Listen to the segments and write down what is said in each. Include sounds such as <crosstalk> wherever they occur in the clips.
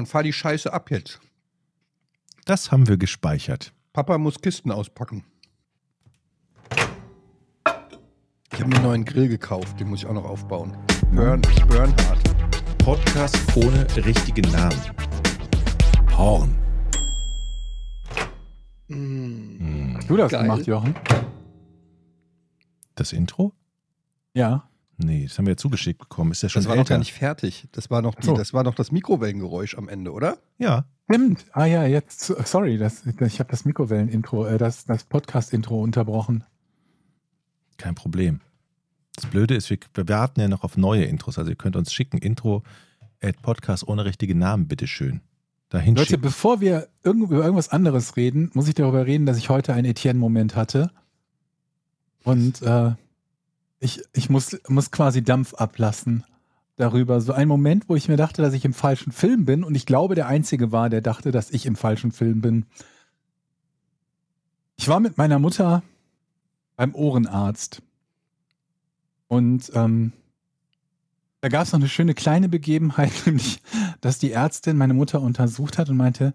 Dann fahr die Scheiße ab jetzt. Das haben wir gespeichert. Papa muss Kisten auspacken. Ich habe mir einen neuen Grill gekauft, den muss ich auch noch aufbauen. Burn, Bernhard. Podcast ohne richtigen Namen. Horn. Mm. Hast du das Geil. gemacht, Jochen? Das Intro? Ja. Nee, das haben wir ja zugeschickt bekommen. Ist ja schon Das war noch älter. gar nicht fertig. Das war noch, die, So. das war noch das Mikrowellengeräusch am Ende, oder? Ja. Stimmt. Ah ja, jetzt, sorry, das, ich habe das Mikrowellen-Intro, äh, das, das Podcast-Intro unterbrochen. Kein Problem. Das Blöde ist, wir, wir warten ja noch auf neue Intros. Also ihr könnt uns schicken, Intro at Podcast ohne richtigen Namen, bitteschön. Dahin Leute, schicken. bevor wir irgend, über irgendwas anderes reden, muss ich darüber reden, dass ich heute einen Etienne-Moment hatte. Und äh, ich, ich muss, muss quasi Dampf ablassen darüber. So ein Moment, wo ich mir dachte, dass ich im falschen Film bin. Und ich glaube, der Einzige war, der dachte, dass ich im falschen Film bin. Ich war mit meiner Mutter beim Ohrenarzt. Und ähm, da gab es noch eine schöne kleine Begebenheit, <laughs> nämlich, dass die Ärztin meine Mutter untersucht hat und meinte,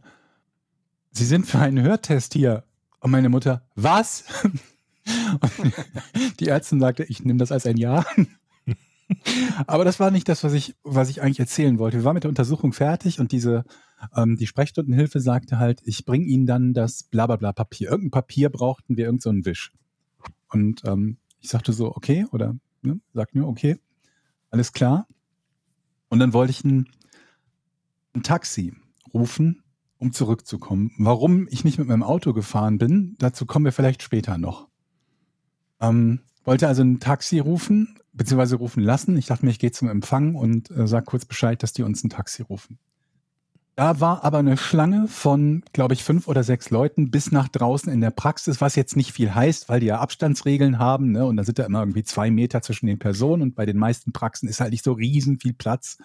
Sie sind für einen Hörtest hier. Und meine Mutter, was? <laughs> Die Ärztin sagte, ich nehme das als ein Ja. Aber das war nicht das, was ich, was ich eigentlich erzählen wollte. Wir waren mit der Untersuchung fertig und diese, ähm, die Sprechstundenhilfe sagte halt, ich bringe Ihnen dann das blablabla Papier. Irgendein Papier brauchten wir, irgendeinen so Wisch. Und ähm, ich sagte so, okay, oder ne, sagt mir, okay, alles klar. Und dann wollte ich ein, ein Taxi rufen, um zurückzukommen. Warum ich nicht mit meinem Auto gefahren bin, dazu kommen wir vielleicht später noch. Ähm, wollte also ein Taxi rufen, beziehungsweise rufen lassen. Ich dachte mir, ich gehe zum Empfang und äh, sag kurz Bescheid, dass die uns ein Taxi rufen. Da war aber eine Schlange von, glaube ich, fünf oder sechs Leuten bis nach draußen in der Praxis, was jetzt nicht viel heißt, weil die ja Abstandsregeln haben, ne? Und da sind da immer irgendwie zwei Meter zwischen den Personen und bei den meisten Praxen ist halt nicht so riesen viel Platz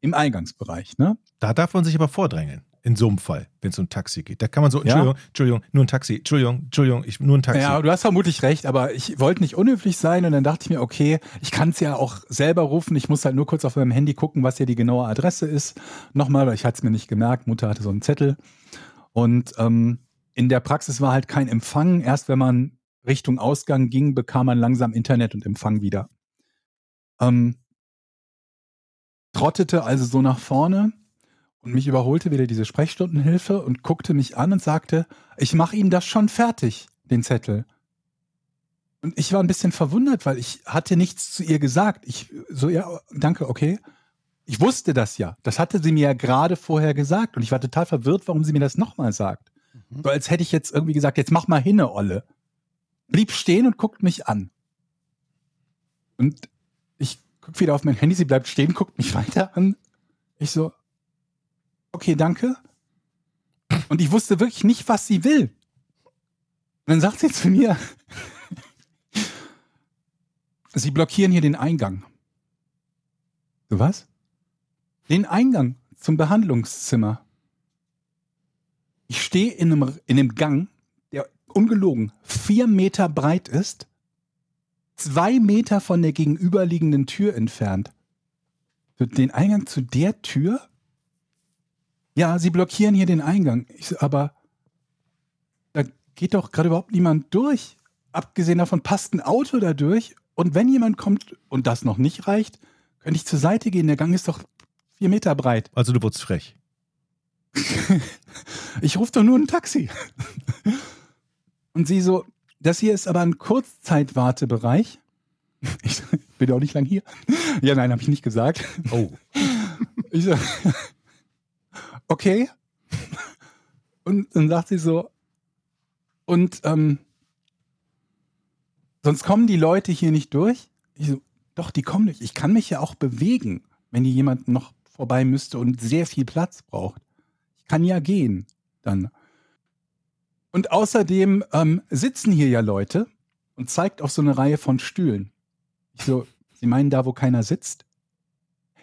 im Eingangsbereich, ne? Da darf man sich aber vordrängeln. In so einem Fall, wenn es um Taxi geht. Da kann man so, Ja. Entschuldigung, Entschuldigung, nur ein Taxi, Entschuldigung, Entschuldigung, ich, nur ein Taxi. Ja, du hast vermutlich recht, aber ich wollte nicht unhöflich sein und dann dachte ich mir, okay, ich kann es ja auch selber rufen. Ich muss halt nur kurz auf meinem Handy gucken, was hier die genaue Adresse ist. Nochmal, weil ich hatte es mir nicht gemerkt. Mutter hatte so einen Zettel. Und ähm, in der Praxis war halt kein Empfang. Erst wenn man Richtung Ausgang ging, bekam man langsam Internet und Empfang wieder. Ähm, trottete also so nach vorne und mich überholte wieder diese Sprechstundenhilfe und guckte mich an und sagte, ich mache Ihnen das schon fertig, den Zettel. Und ich war ein bisschen verwundert, weil ich hatte nichts zu ihr gesagt. Ich so, ja, danke, okay. Ich wusste das ja. Das hatte sie mir ja gerade vorher gesagt. Und ich war total verwirrt, warum sie mir das nochmal sagt. Mhm. So als hätte ich jetzt irgendwie gesagt, jetzt mach mal hinne, Olle. Blieb stehen und guckt mich an. Und ich guck wieder auf mein Handy, sie bleibt stehen, guckt mich <laughs> weiter an. Ich so, okay, danke. Und ich wusste wirklich nicht, was sie will. Und dann sagt sie zu mir, <laughs> sie blockieren hier den Eingang. So was? Den Eingang zum Behandlungszimmer. Ich stehe in einem, in einem Gang, der ungelogen vier Meter breit ist, zwei Meter von der gegenüberliegenden Tür entfernt. Den Eingang zu der Tür? Ja, sie blockieren hier den Eingang. Ich so, aber da geht doch gerade überhaupt niemand durch. Abgesehen davon passt ein Auto da durch. Und wenn jemand kommt und das noch nicht reicht, könnte ich zur Seite gehen. Der Gang ist doch vier Meter breit. Also du wurdest frech. <laughs> Ich rufe doch nur ein Taxi. <laughs> Und sie so, das hier ist aber ein Kurzzeitwartebereich. <laughs> Ich bin auch nicht lang hier. Ja, nein, habe ich nicht gesagt. Oh. Ich so, okay. Und dann sagt sie so, und ähm, sonst kommen die Leute hier nicht durch. Ich so, doch, die kommen durch. Ich kann mich ja auch bewegen, wenn hier jemand noch vorbei müsste und sehr viel Platz braucht. Ich kann ja gehen dann. Und außerdem ähm, sitzen hier ja Leute und zeigt auf so eine Reihe von Stühlen. Ich so, Sie meinen da, wo keiner sitzt?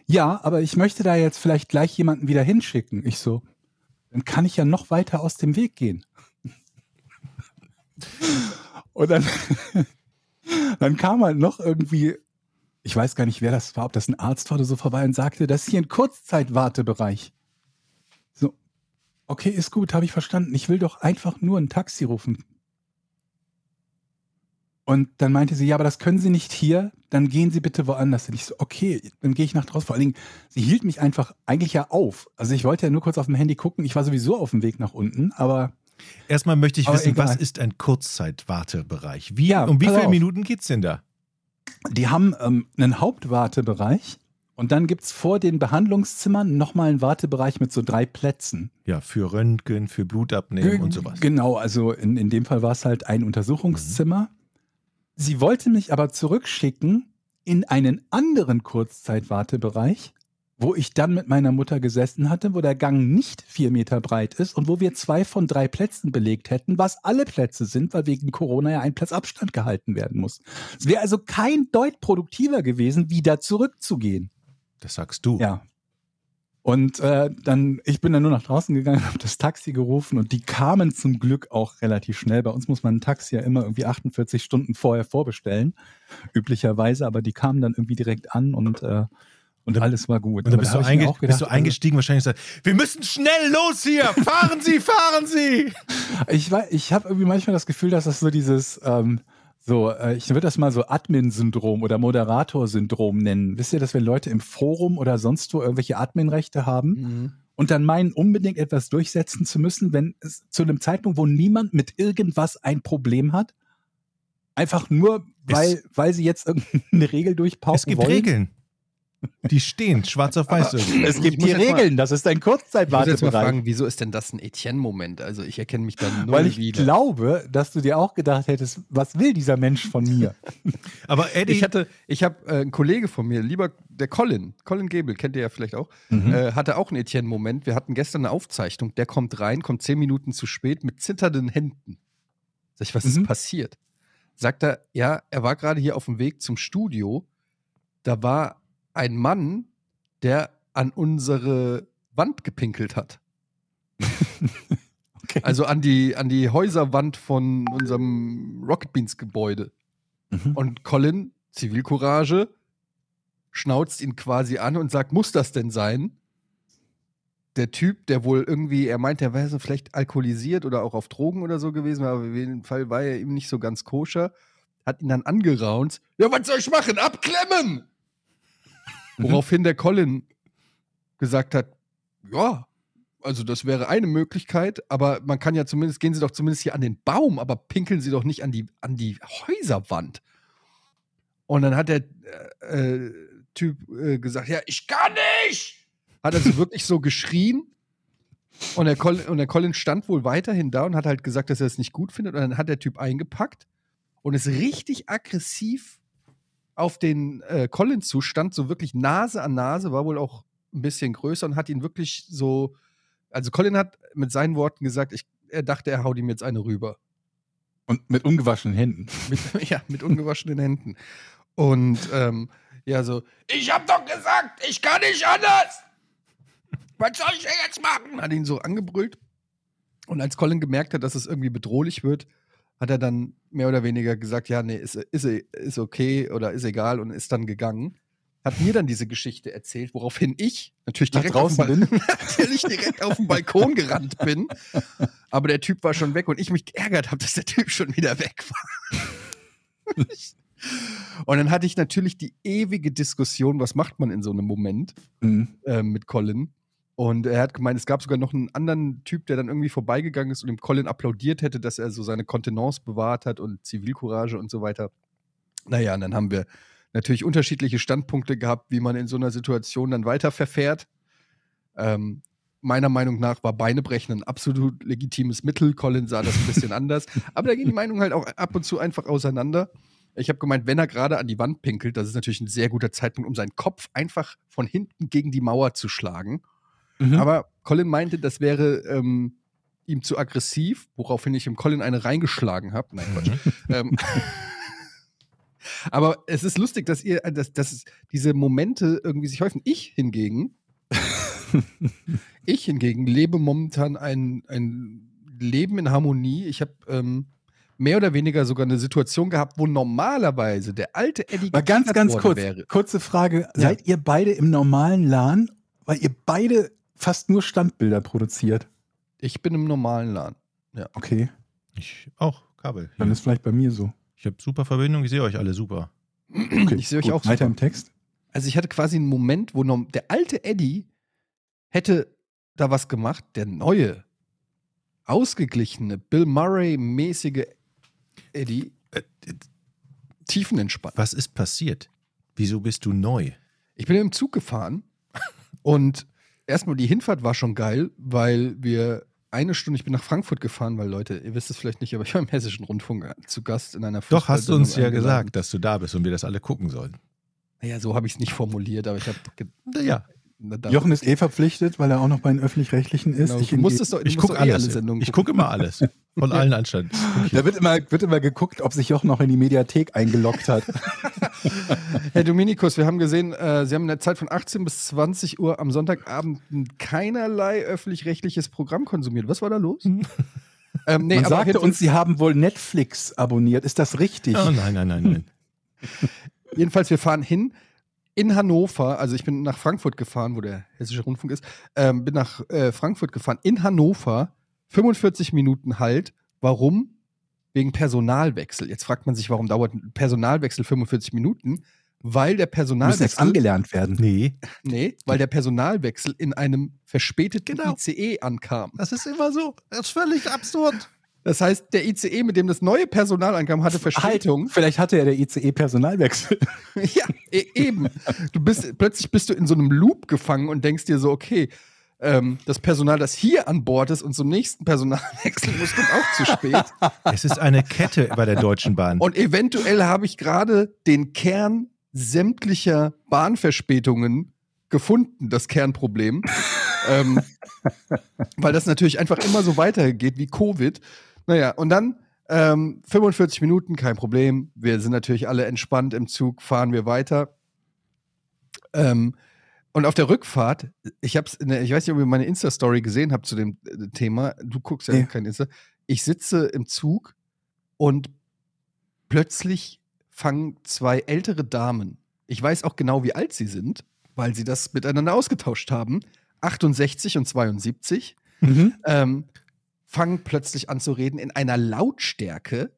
Ja, aber ich möchte da jetzt vielleicht gleich jemanden wieder hinschicken. Ich so, dann kann ich ja noch weiter aus dem Weg gehen. <laughs> Und dann, <laughs> dann kam halt noch irgendwie, ich weiß gar nicht, wer das war, ob das ein Arzt war oder so vorbei und sagte, das ist hier ein Kurzzeitwartebereich. Okay, ist gut, habe ich verstanden. Ich will doch einfach nur ein Taxi rufen. Und dann meinte sie, ja, aber das können Sie nicht hier, dann gehen Sie bitte woanders. Und ich so, okay, dann gehe ich nach draußen. Vor allen Dingen, sie hielt mich einfach eigentlich ja auf. Also ich wollte ja nur kurz auf dem Handy gucken. Ich war sowieso auf dem Weg nach unten, aber Erstmal möchte ich wissen, egal. was ist ein Kurzzeitwartebereich? Wie, Ja, um wie viele auf. Minuten geht's denn da? die haben ähm, einen Hauptwartebereich und dann gibt's vor den Behandlungszimmern nochmal einen Wartebereich mit so drei Plätzen. Ja, für Röntgen, für Blutabnehmen Ge- und sowas. Genau, also in, in dem Fall war es halt ein Untersuchungszimmer. Sie wollte mich aber zurückschicken in einen anderen Kurzzeitwartebereich, wo ich dann mit meiner Mutter gesessen hatte, wo der Gang nicht vier Meter breit ist und wo wir zwei von drei Plätzen belegt hätten, was alle Plätze sind, weil wegen Corona ja ein Platz Abstand gehalten werden muss. Es wäre also kein Deut produktiver gewesen, wieder zurückzugehen. Das sagst du. Ja. Und äh, dann, ich bin dann nur nach draußen gegangen, <laughs> habe das Taxi gerufen und die kamen zum Glück auch relativ schnell. Bei uns muss man ein Taxi ja immer irgendwie 48 Stunden vorher vorbestellen, üblicherweise, aber die kamen dann irgendwie direkt an und, äh, und dann- alles war gut. Und dann bist, da du, gedacht, bist du eingestiegen, wahrscheinlich gesagt, wir müssen schnell los hier! Fahren Sie, fahren Sie! Also, <laughs> ich ich habe irgendwie manchmal das Gefühl, dass das so dieses, ähm, so, äh, ich würde das mal so Admin-Syndrom oder Moderator-Syndrom nennen. Wisst ihr, dass wenn Leute im Forum oder sonst wo irgendwelche Admin-Rechte haben, Mhm. und dann meinen, unbedingt etwas durchsetzen zu müssen, wenn es zu einem Zeitpunkt, wo niemand mit irgendwas ein Problem hat, einfach nur, weil, weil sie jetzt irgendeine Regel durchpauken Es gibt wollen. Regeln. Die stehen, schwarz auf weiß. Es gibt die jetzt mal- Regeln, das ist ein Ich muss jetzt mal Kurzzeitwartebereich. fragen, wieso ist denn das ein Etienne-Moment? Also ich erkenne mich da null Weil ich wieder. glaube, dass du dir auch gedacht hättest, was will dieser Mensch von mir? <laughs> Aber Eddie, Ich hatte, ich habe äh, einen Kollege von mir, lieber der Colin, Colin Gable, kennt ihr ja vielleicht auch, Mhm. äh, hatte auch einen Etienne-Moment. Wir hatten gestern eine Aufzeichnung, der kommt rein, kommt zehn Minuten zu spät mit zitternden Händen. Sag ich, was Mhm. ist passiert? Sagt er, ja, er war gerade hier auf dem Weg zum Studio. Da war ein Mann, der an unsere Wand gepinkelt hat. <laughs> Okay. Also an die, an die Häuserwand von unserem Rocket Beans Gebäude. Mhm. Und Colin, Zivilcourage, schnauzt ihn quasi an und sagt, muss das denn sein? Der Typ, der wohl irgendwie, er meint, er wäre so vielleicht alkoholisiert oder auch auf Drogen oder so gewesen, aber auf jeden Fall war er ihm nicht so ganz koscher, hat ihn dann angeraunt. Ja, was soll ich machen? Abklemmen! Woraufhin der Colin gesagt hat, ja, also das wäre eine Möglichkeit, aber man kann ja zumindest, gehen Sie doch zumindest hier an den Baum, aber pinkeln Sie doch nicht an die, an die Häuserwand. Und dann hat der äh, äh, Typ äh, gesagt, ja, ich kann nicht! Hat also <laughs> wirklich so geschrien. Und der, Colin, und der Colin stand wohl weiterhin da und hat halt gesagt, dass er es nicht gut findet. Und dann hat der Typ eingepackt und ist richtig aggressiv auf den äh, Colin zustand, so wirklich Nase an Nase, war wohl auch ein bisschen größer und hat ihn wirklich so. Also Colin hat mit seinen Worten gesagt, ich, er dachte, er haut ihm jetzt eine rüber. Und mit ungewaschenen Händen. Mit, <laughs> ja, mit ungewaschenen Händen. Und ähm, ja, so, ich hab doch gesagt, ich kann nicht anders. Was soll ich denn jetzt machen? Hat ihn so angebrüllt. Und als Colin gemerkt hat, dass es irgendwie bedrohlich wird, hat er dann mehr oder weniger gesagt, ja, nee, ist, ist, ist okay oder ist egal und ist dann gegangen. Hat mir dann diese Geschichte erzählt, woraufhin ich natürlich direkt, draußen auf, <laughs> den natürlich direkt auf den Balkon gerannt bin. Aber der Typ war schon weg und ich mich geärgert habe, dass der Typ schon wieder weg war. und dann hatte ich natürlich die ewige Diskussion, was macht man in so einem Moment Mhm. äh, mit Colin. Und er hat gemeint, es gab sogar noch einen anderen Typ, der dann irgendwie vorbeigegangen ist und dem Colin applaudiert hätte, dass er so seine Kontenance bewahrt hat und Zivilcourage und so weiter. Naja, und dann haben wir natürlich unterschiedliche Standpunkte gehabt, wie man in so einer Situation dann weiter verfährt. Ähm, meiner Meinung nach war Beinebrechen ein absolut legitimes Mittel. Colin sah das ein bisschen <laughs> anders. Aber da gehen die Meinungen halt auch ab und zu einfach auseinander. Ich habe gemeint, wenn er gerade an die Wand pinkelt, das ist natürlich ein sehr guter Zeitpunkt, um seinen Kopf einfach von hinten gegen die Mauer zu schlagen. Mhm. Aber Colin meinte, das wäre ähm, ihm zu aggressiv, woraufhin ich ihm Colin eine reingeschlagen habe. Nein, Quatsch. <laughs> ähm, aber es ist lustig, dass ihr, dass, dass diese Momente irgendwie sich häufen. Ich hingegen, <laughs> ich hingegen lebe momentan ein, ein Leben in Harmonie. Ich habe ähm, mehr oder weniger sogar eine Situation gehabt, wo normalerweise der alte Eddie Mal ganz, ganz kurz, wäre. kurze Frage. Seid ihr beide im normalen LAN? Weil ihr beide fast nur Standbilder produziert. Ich bin im normalen LAN. Okay, Ich auch, Kabel. dann ist vielleicht bei mir so. Ich habe super Verbindung, ich sehe euch alle super. Okay, Ich sehe euch gut, auch Weiter super. im Text. Also ich hatte quasi einen Moment, wo noch, der alte Eddie hätte da was gemacht, der neue, ausgeglichene, Bill Murray-mäßige Eddie, äh, tiefenentspannt. Was ist passiert? Wieso bist du neu? Ich bin im Zug gefahren und erstmal die Hinfahrt war schon geil, weil wir eine Stunde, ich bin nach Frankfurt gefahren, weil Leute, ihr wisst es vielleicht nicht, aber ich war im Hessischen Rundfunk zu Gast in einer Doch, hast du uns ja gesagt, dass du da bist und wir das alle gucken sollen. Naja, so habe ich es nicht formuliert, aber ich habe. Naja, Jochen ist eh verpflichtet, weil er auch noch bei den Öffentlich-Rechtlichen ist. genau, Ich doch, ich gucke eh alles. alle Sendungen ich gucke immer alles. Von allen Anstalten. die, <laughs> da wird immer, wird immer geguckt, ob sich Jochen noch in die Mediathek eingeloggt hat. <laughs> Herr Dominikus, wir haben gesehen, äh, Sie haben in der Zeit von 18 bis 20 Uhr am Sonntagabend keinerlei öffentlich-rechtliches Programm konsumiert. Was war da los? <laughs> ähm, nee, Man sagte uns, Sie haben wohl Netflix abonniert. Ist das richtig? Oh nein, nein, nein, nein. Jedenfalls, wir fahren hin in Hannover. Also ich bin nach Frankfurt gefahren, wo der Hessische Rundfunk ist. Ähm, bin nach äh, Frankfurt gefahren. In Hannover 45 Minuten Halt. Warum? Wegen Personalwechsel. Jetzt fragt man sich, warum dauert ein Personalwechsel 45 Minuten? Weil der Müssen jetzt Personalwechsel angelernt werden. Nee, Nee, weil der Personalwechsel in einem verspäteten Genau. ICE ankam. das ist immer so. Das ist völlig absurd. Das heißt, der ICE, mit dem das neue Personal ankam, hatte Verspätung. Halt, vielleicht hatte ja der ICE Personalwechsel. <laughs> ja, e eben. Du bist, plötzlich bist du in so einem Loop gefangen und denkst dir so, okay, ähm, das Personal, das hier an Bord ist und zum nächsten Personalwechsel muss, kommt auch zu spät. <laughs> Es ist eine Kette bei der Deutschen Bahn. Und eventuell habe ich gerade den Kern sämtlicher Bahnverspätungen gefunden, das Kernproblem. <laughs> ähm, weil das natürlich einfach immer so weitergeht wie Covid. Naja, und dann ähm, 45 Minuten, kein Problem. Wir sind natürlich alle entspannt im Zug, fahren wir weiter. Ähm, und auf der Rückfahrt, ich hab's, in der, ich weiß nicht, ob ihr meine Insta-Story gesehen habt zu dem äh, Thema. Du guckst ja Nee. kein Insta. Ich sitze im Zug und plötzlich fangen zwei ältere Damen, ich weiß auch genau, wie alt sie sind, weil sie das miteinander ausgetauscht haben, 68 und 72, Mhm. ähm, fangen plötzlich an zu reden in einer Lautstärke,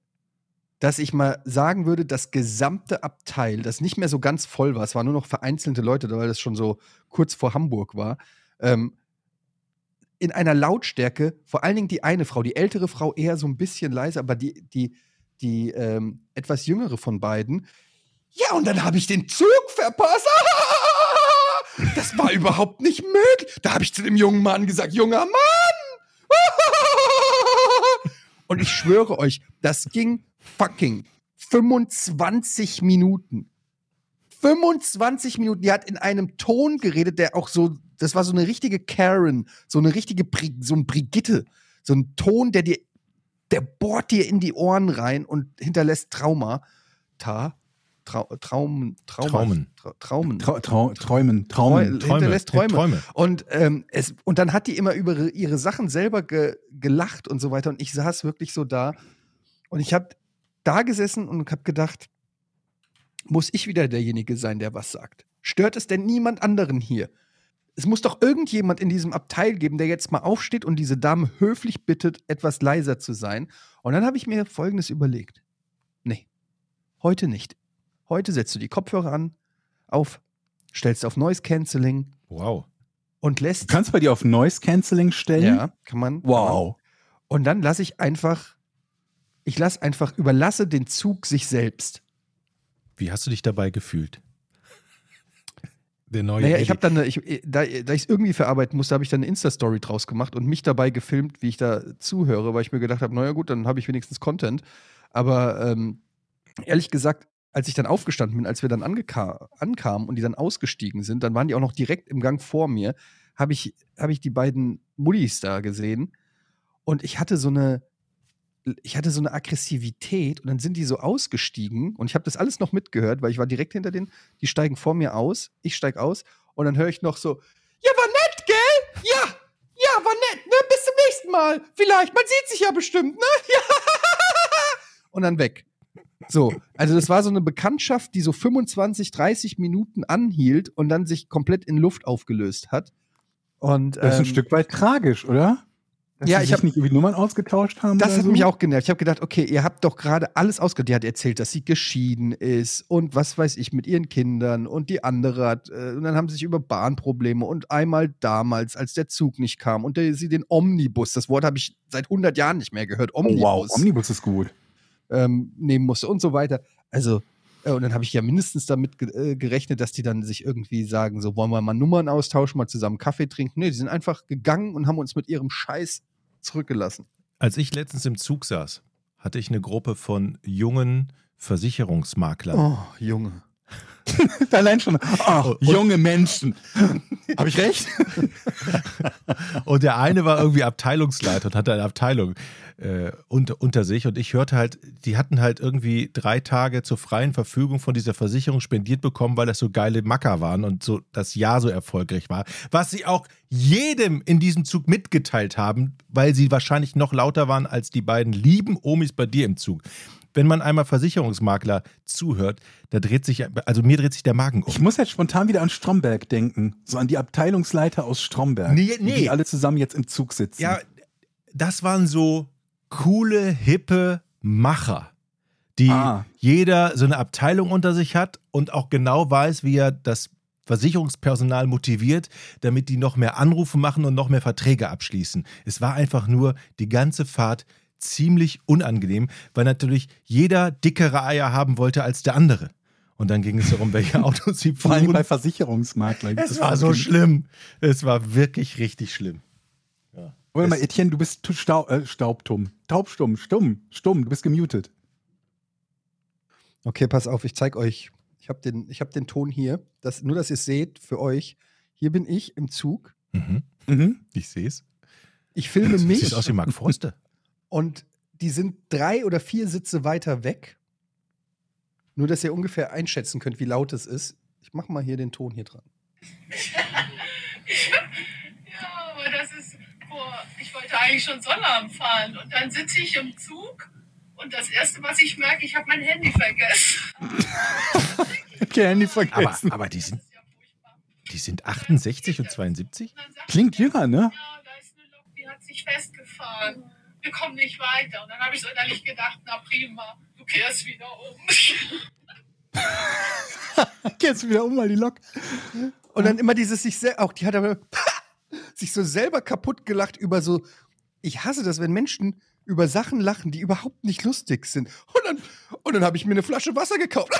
dass ich mal sagen würde, das gesamte Abteil, das nicht mehr so ganz voll war, es waren nur noch vereinzelte Leute, weil das schon so kurz vor Hamburg war, ähm, in einer Lautstärke, vor allen Dingen die eine Frau, die ältere Frau eher so ein bisschen leiser, aber die, die, die ähm, etwas jüngere von beiden. Ja, und dann habe ich den Zug verpasst. <laughs> Das war überhaupt nicht möglich. Da habe ich zu dem jungen Mann gesagt, junger Mann. <laughs> Und ich schwöre euch, das ging fucking 25 Minuten. 25 Minuten. Die hat in einem Ton geredet, der auch so, das war so eine richtige Karen, so eine richtige, so ein Brigitte. So ein Ton, der dir, der bohrt dir in die Ohren rein und hinterlässt Trauma. Ta, Trau, Traum, Traumen. Tra, Traumen. Trau Trau Träumen, Traumen. hinterlässt Träume. Träume. Und, ähm, es, und dann hat die immer über ihre, ihre Sachen selber ge, gelacht und so weiter. Und ich saß wirklich so da. Und ich habe da gesessen und habe gedacht, muss ich wieder derjenige sein, der was sagt? Stört es denn niemand anderen hier? Es muss doch irgendjemand in diesem Abteil geben, der jetzt mal aufsteht und diese Dame höflich bittet, etwas leiser zu sein. Und dann habe ich mir Folgendes überlegt. Nee, heute nicht. Heute setzt du die Kopfhörer an, auf, stellst auf Noise Cancelling Wow. und Du lässt. kannst bei dir auf Noise Cancelling stellen. Ja, kann man. Wow. Und dann lasse ich einfach, ich lasse einfach, überlasse den Zug sich selbst. Wie hast du dich dabei gefühlt? Der neue Naja, ich habe dann, eine, ich, da, da ich es irgendwie verarbeiten musste, habe ich dann eine Insta-Story draus gemacht und mich dabei gefilmt, wie ich da zuhöre, weil ich mir gedacht habe, naja gut, dann habe ich wenigstens Content. Aber ähm, ehrlich gesagt, als ich dann aufgestanden bin, als wir dann ankamen und die dann ausgestiegen sind, dann waren die auch noch direkt im Gang vor mir, habe ich, hab ich die beiden Muddis da gesehen und ich hatte so eine, ich hatte so eine Aggressivität und dann sind die so ausgestiegen und ich habe das alles noch mitgehört, weil ich war direkt hinter denen, die steigen vor mir aus, ich steig aus und dann höre ich noch so, ja, war nett, gell? Ja, ja, war nett, ne? Bis zum nächsten Mal. Vielleicht, man sieht sich ja bestimmt, ne? <laughs> Ja. Und dann weg. So, also das war so eine Bekanntschaft, die so 25, 30 Minuten anhielt und dann sich komplett in Luft aufgelöst hat. Und Das ist ein ähm, Stück weit tragisch, oder? Dass Ja, sie ich sich hab- nicht irgendwie Nummern ausgetauscht haben? Das hat so? mich auch genervt. Ich habe gedacht, okay, ihr habt doch gerade alles ausgehört. Die hat erzählt, dass sie geschieden ist und was weiß ich mit ihren Kindern und die andere hat. Äh, und dann haben sie sich über Bahnprobleme und einmal damals, als der Zug nicht kam und der, sie den Omnibus, das Wort habe ich seit 100 Jahren nicht mehr gehört, Oh, Omnibus, wow, Omnibus ist gut. Ähm, nehmen musste und so weiter. Also, äh, und dann habe ich ja mindestens damit ge äh, gerechnet, dass die dann sich irgendwie sagen, so wollen wir mal Nummern austauschen, mal zusammen Kaffee trinken. Nee, die sind einfach gegangen und haben uns mit ihrem Scheiß zurückgelassen. Als ich letztens im Zug saß, hatte ich eine Gruppe von jungen Versicherungsmaklern. Oh, Junge. <laughs> Allein schon. Ach, Und- junge Menschen. Habe ich recht? <laughs> Und der eine war irgendwie Abteilungsleiter und hatte eine Abteilung äh, unter, unter sich. Und ich hörte halt, die hatten halt irgendwie drei Tage zur freien Verfügung von dieser Versicherung spendiert bekommen, weil das so geile Macker waren und so das Jahr so erfolgreich war. Was sie auch jedem in diesem Zug mitgeteilt haben, weil sie wahrscheinlich noch lauter waren als die beiden lieben Omis bei dir im Zug. Wenn man einmal Versicherungsmakler zuhört, da dreht sich, also mir dreht sich der Magen um. Ich muss jetzt spontan wieder an Stromberg denken. So an die Abteilungsleiter aus Stromberg. Nee, nee. Die alle zusammen jetzt im Zug sitzen. Ja, das waren so coole, hippe Macher, die Ah. jeder so eine Abteilung unter sich hat und auch genau weiß, wie er das Versicherungspersonal motiviert, damit die noch mehr Anrufe machen und noch mehr Verträge abschließen. Es war einfach nur die ganze Fahrt ziemlich unangenehm, weil natürlich jeder dickere Eier haben wollte als der andere. Und dann ging es darum, welche <laughs> Autos sie Vor allem fuhren. bei Versicherungsmaklern. Es Das war so schlimm. Es war wirklich richtig schlimm. Warte mal, Etienne, du bist tu- stau äh, staubtumm. Taubstumm, stumm, stumm, du bist gemutet. Okay, pass auf, ich zeig euch. Ich habe den, ich hab den Ton hier. Das, nur, dass ihr es seht für euch. Hier bin ich im Zug. Mhm. Mhm. Ich sehe es. Ich filme <laughs> mich Sieht aus wie Mark Forster. Und die sind drei oder vier Sitze weiter weg. Nur, dass ihr ungefähr einschätzen könnt, wie laut es ist. Ich mache mal hier den Ton hier dran. <laughs> Ja, aber das ist, boah, ich wollte eigentlich schon Sonnabend fahren und dann sitze ich im Zug und das Erste, was ich merke, ich habe mein Handy vergessen. <laughs> Okay, Handy Aber, vergessen. aber die, sind, die sind 68 und 72? Und dann sagt Klingt er, jünger, ne? Ja, da ist eine Lok, die hat sich festgefahren. Wir kommen nicht weiter. Und dann habe ich so innerlich gedacht, na prima, du kehrst wieder um. <laughs> Jetzt wieder um mal die Lok. Und dann immer dieses sich selber, auch die hat aber <laughs> sich so selber kaputt gelacht über so, ich hasse das, wenn Menschen über Sachen lachen, die überhaupt nicht lustig sind. Und dann, und dann habe ich mir eine Flasche Wasser gekauft. <laughs>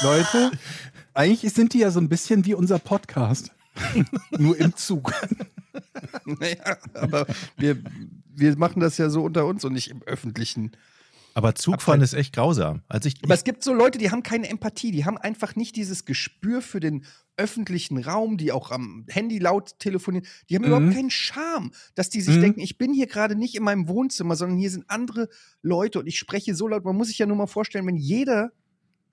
Leute, eigentlich sind die ja so ein bisschen wie unser Podcast. Nur im Zug. <laughs> naja, aber wir, wir machen das ja so unter uns und nicht im Öffentlichen. Aber Zugfahren ist echt grausam. Als ich, Aber es gibt so Leute, die haben keine Empathie, die haben einfach nicht dieses Gespür für den öffentlichen Raum, die auch am Handy laut telefonieren, die haben Mhm. überhaupt keinen Charme, dass die sich Mhm. denken, ich bin hier gerade nicht in meinem Wohnzimmer, sondern hier sind andere Leute und ich spreche so laut. Man muss sich ja nur mal vorstellen, wenn jeder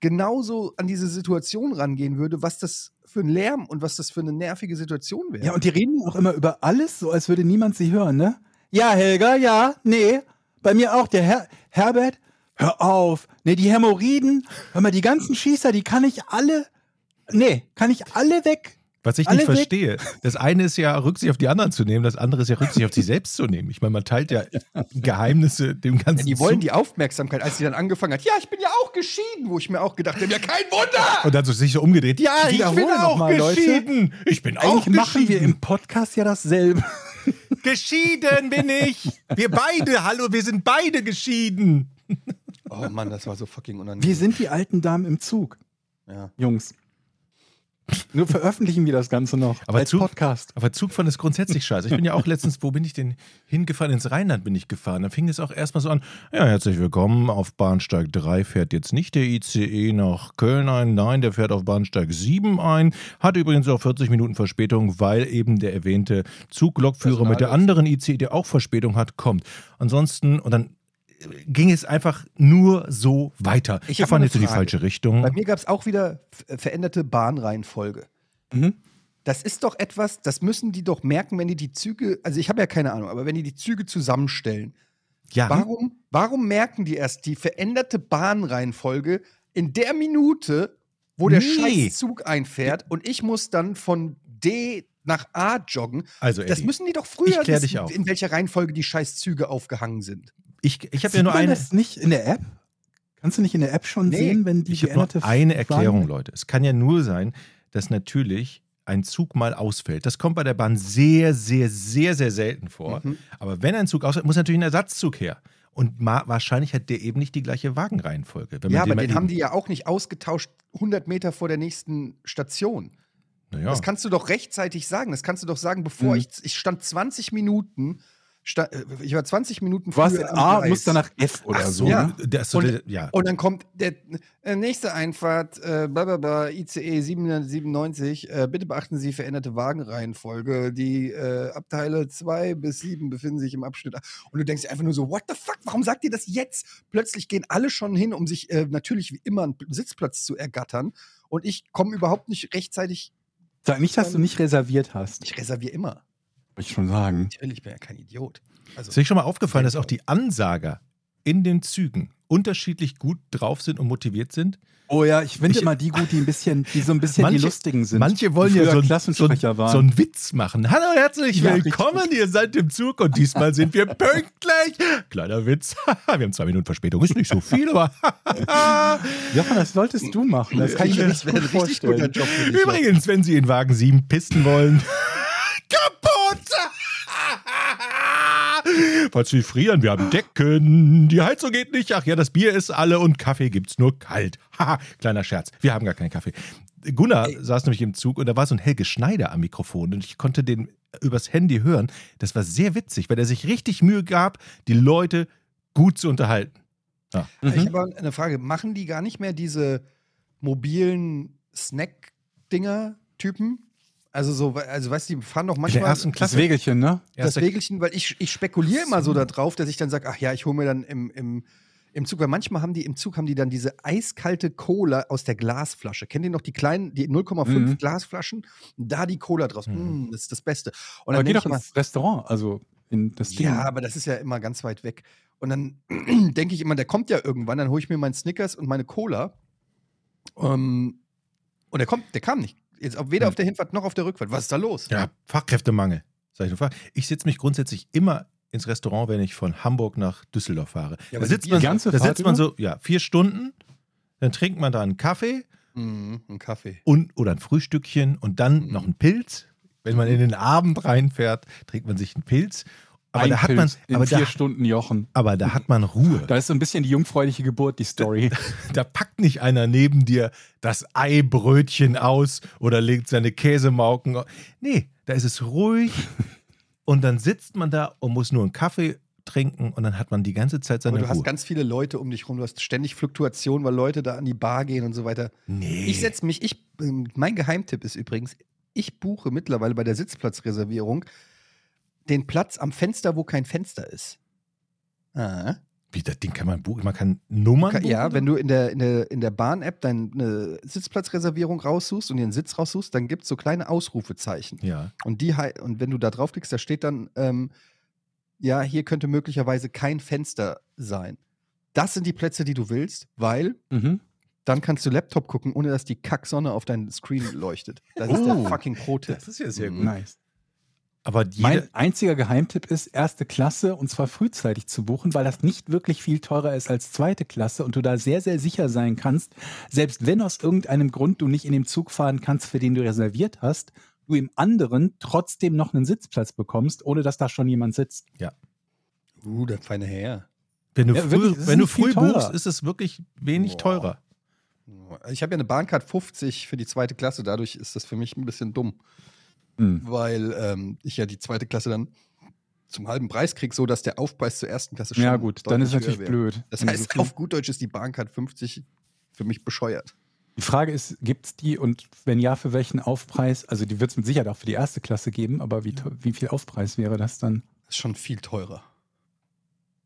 genauso an diese Situation rangehen würde, was das für ein Lärm und was das für eine nervige Situation wäre. Ja, und die reden auch immer über alles, so als würde niemand sie hören, ne? Ja, Helga, ja, nee. Bei mir auch, der Herr, Herbert, hör auf. Nee, die Hämorrhoiden, hör mal, die ganzen Schießer, die kann ich alle, nee, kann ich alle weg. Was ich alle nicht verstehe, das eine ist ja Rücksicht auf die anderen zu nehmen, das andere ist ja Rücksicht auf sich selbst zu nehmen. Ich meine, man teilt ja Geheimnisse dem ganzen Ja, die wollen Zug. die Aufmerksamkeit, als sie dann angefangen hat, ja, ich bin ja auch geschieden, wo ich mir auch gedacht habe, ja, kein Wunder! Und dann so sich so umgedreht. Ja, ich bin auch mal, Leute. geschieden. Ich bin auch Eigentlich machen wir geschieden. im Podcast ja dasselbe. <laughs> Geschieden bin ich. Wir beide, hallo, wir sind beide geschieden. Oh Mann, das war so fucking unangenehm. Wir sind die alten Damen im Zug, ja. Jungs. Nur veröffentlichen wir das Ganze noch Aber als Zug- Podcast. Aber Zugfahren ist grundsätzlich scheiße. Ich bin ja auch letztens, wo bin ich denn hingefahren? Ins Rheinland bin ich gefahren. Da fing es auch erstmal so an, ja, herzlich willkommen, auf Bahnsteig 3 fährt jetzt nicht der ICE nach Köln ein, nein, der fährt auf Bahnsteig 7 ein, hat übrigens auch 40 Minuten Verspätung, weil eben der erwähnte Zuglokführer mit der anderen ICE, der auch Verspätung hat, kommt. Ansonsten, und dann ging es einfach nur so weiter. Ich fahren mal jetzt in die falsche Richtung. Bei mir gab es auch wieder f- veränderte Bahnreihenfolge. Mhm. Das ist doch etwas, das müssen die doch merken, wenn die die Züge, also ich habe ja keine Ahnung, aber wenn die die Züge zusammenstellen, Ja, warum, warum merken die erst die veränderte Bahnreihenfolge in der Minute, wo der Nee. scheiß Zug einfährt und ich muss dann von D nach A joggen. Also, Das Eddie, müssen die doch früher wissen, in welcher Reihenfolge die scheiß Züge aufgehangen sind. Ich, ich habe ja nur eine. das nicht in der App? Kannst du nicht in der App schon Nee, sehen, wenn die Ich habe nur geänderte eine Erklärung, Leute. Es kann ja nur sein, dass natürlich ein Zug mal ausfällt. Das kommt bei der Bahn sehr, sehr, sehr, sehr selten vor. Mhm. Aber wenn ein Zug ausfällt, muss natürlich ein Ersatzzug her. Und wahrscheinlich hat der eben nicht die gleiche Wagenreihenfolge. Ja, aber den haben die ja auch nicht ausgetauscht 100 Meter vor der nächsten Station. Naja. Das kannst du doch rechtzeitig sagen. Das kannst du doch sagen, bevor Mhm. ich, ich stand 20 Minuten, ich war 20 Minuten Du warst in früher A, Gleis. musst dann nach F oder Ach so. Ja. ne? Und- ja. Und dann kommt der äh, nächste Einfahrt, äh, blablabla, ICE 797. Äh, bitte beachten Sie veränderte Wagenreihenfolge. Die äh, Abteile 2 bis 7 befinden sich im Abschnitt. A. Und du denkst dir einfach nur so, what the fuck, warum sagt ihr das jetzt? Plötzlich gehen alle schon hin, um sich äh, natürlich wie immer einen Sitzplatz zu ergattern. Und ich komme überhaupt nicht rechtzeitig. Sag nicht, dass du nicht reserviert hast. Ich reserviere immer. Wollte ich schon sagen. Natürlich, ich bin ja kein Idiot. Also, Ist euch schon mal aufgefallen, dass auch die Ansager in den Zügen unterschiedlich gut drauf sind und motiviert sind? Oh ja, ich finde immer die gut, die ein bisschen, die so ein bisschen Manche- die lustigen sind. Manche wollen ja so, ein, so, Klassensprecher ein, waren. so einen Witz machen. Hallo, herzlich Ja, willkommen, ihr seid im Zug und diesmal sind wir pünktlich. Kleiner Witz. <laughs> wir haben zwei Minuten Verspätung, ist nicht so viel, aber <laughs> Jochen, das solltest du machen. Das kann ich mir nicht gut vorstellen. Job für dich. übrigens, wenn Sie in Wagen 7 pisten wollen, <laughs> kaputt! <laughs> Falls Sie frieren, wir haben Decken. Die Heizung geht nicht. Ach ja, das Bier ist alle und Kaffee gibt's nur kalt. <laughs> Haha, kleiner Scherz. Wir haben gar keinen Kaffee. Gunnar saß nämlich im Zug und da war so ein Helge Schneider am Mikrofon und ich konnte den übers Handy hören. Das war sehr witzig, weil er sich richtig Mühe gab, die Leute gut zu unterhalten. Ja. Ich Mhm. habe eine Frage. Machen die gar nicht mehr diese mobilen Snack-Dinger-Typen? Also so, also weißt du, die fahren doch In der manchmal ersten Das Klasse. Wägelchen, ne? das Erste- Wägelchen, weil ich, ich spekuliere immer so darauf, dass ich dann sage, ach ja, ich hole mir dann im, im, im Zug, weil manchmal haben die im Zug haben die dann diese eiskalte Cola aus der Glasflasche. Kennt ihr noch die kleinen, die 0,5 Mhm. Glasflaschen? Da die Cola draus. Mhm. Mm, das ist das Beste. Und Aber dann geh denke doch mal, ins Restaurant, also in das Ding. ja, aber das ist ja immer ganz weit weg. Und dann <clears throat> denke ich immer, der kommt ja irgendwann, dann hole ich mir meinen Snickers und meine Cola. Ähm, und der kommt, der kam nicht. Jetzt auf- weder Hm. auf der Hinfahrt noch auf der Rückfahrt. Was ist da los? Ja, Fachkräftemangel. Sag ich. Ich setze mich grundsätzlich immer ins Restaurant, wenn ich von Hamburg nach Düsseldorf fahre. Ja, da aber sitzt die man, ganze da Fahrt sitzt man so, ja, vier Stunden, dann trinkt man da einen Kaffee Mhm, ein Kaffee. und, oder ein Frühstückchen und dann Mhm. noch einen Pilz. Wenn man in den Abend reinfährt, trinkt man sich einen Pilz. Aber da hat man, in aber vier da, Stunden Jochen. aber da hat man Ruhe. Da ist so ein bisschen die jungfräuliche Geburt, die Story. <laughs> Da packt nicht einer neben dir das Eibrötchen aus oder legt seine Käsemauken. au- Nee, da ist es ruhig <laughs> und dann sitzt man da und muss nur einen Kaffee trinken und dann hat man die ganze Zeit Aber seine du hast Ruhe. ganz viele Leute um dich rum. Du hast ständig Fluktuation, weil Leute da an die Bar gehen und so weiter. Nee. Ich setze mich, ich, ähm, mein Geheimtipp ist übrigens, ich buche mittlerweile bei der Sitzplatzreservierung den Platz am Fenster, wo kein Fenster ist. Ah. Wie, das Ding kann man buchen? Man kann Nummern buchen? Ja, wenn du in der, in der, in der Bahn-App deine Sitzplatzreservierung raussuchst und dir einen Sitz raussuchst, dann gibt es so kleine Ausrufezeichen. Ja. Und, die, und wenn du da draufklickst, da steht dann, ähm, ja, hier könnte möglicherweise kein Fenster sein. Das sind die Plätze, die du willst, weil Mhm. dann kannst du Laptop gucken, ohne dass die Kacksonne auf deinen Screen leuchtet. Das ist der Oh. fucking Pro-Tipp. Das ist ja sehr Mhm. gut. Nice. Aber jede, Mein einziger Geheimtipp ist, erste Klasse und zwar frühzeitig zu buchen, weil das nicht wirklich viel teurer ist als zweite Klasse und du da sehr, sehr sicher sein kannst, selbst wenn aus irgendeinem Grund du nicht in dem Zug fahren kannst, für den du reserviert hast, du im anderen trotzdem noch einen Sitzplatz bekommst, ohne dass da schon jemand sitzt. Uh, der feine Herr. wenn du Ja, früh, wirklich, wenn du früh buchst, ist es wirklich wenig Boah. teurer. Ich habe ja eine Bahncard 50 für die zweite Klasse, dadurch ist das für mich ein bisschen dumm, Hm. weil ähm, ich ja die zweite Klasse dann zum halben Preis kriege, so dass der Aufpreis zur ersten Klasse Ja schon gut, dann ist natürlich wäre. blöd. Das heißt, so auf gut Deutsch ist die Bahncard 50 für mich bescheuert. Die Frage ist, gibt es die und wenn ja, für welchen Aufpreis? Also die wird es mit Sicherheit auch für die erste Klasse geben, aber wie, wie viel Aufpreis wäre das dann? Das ist schon viel teurer.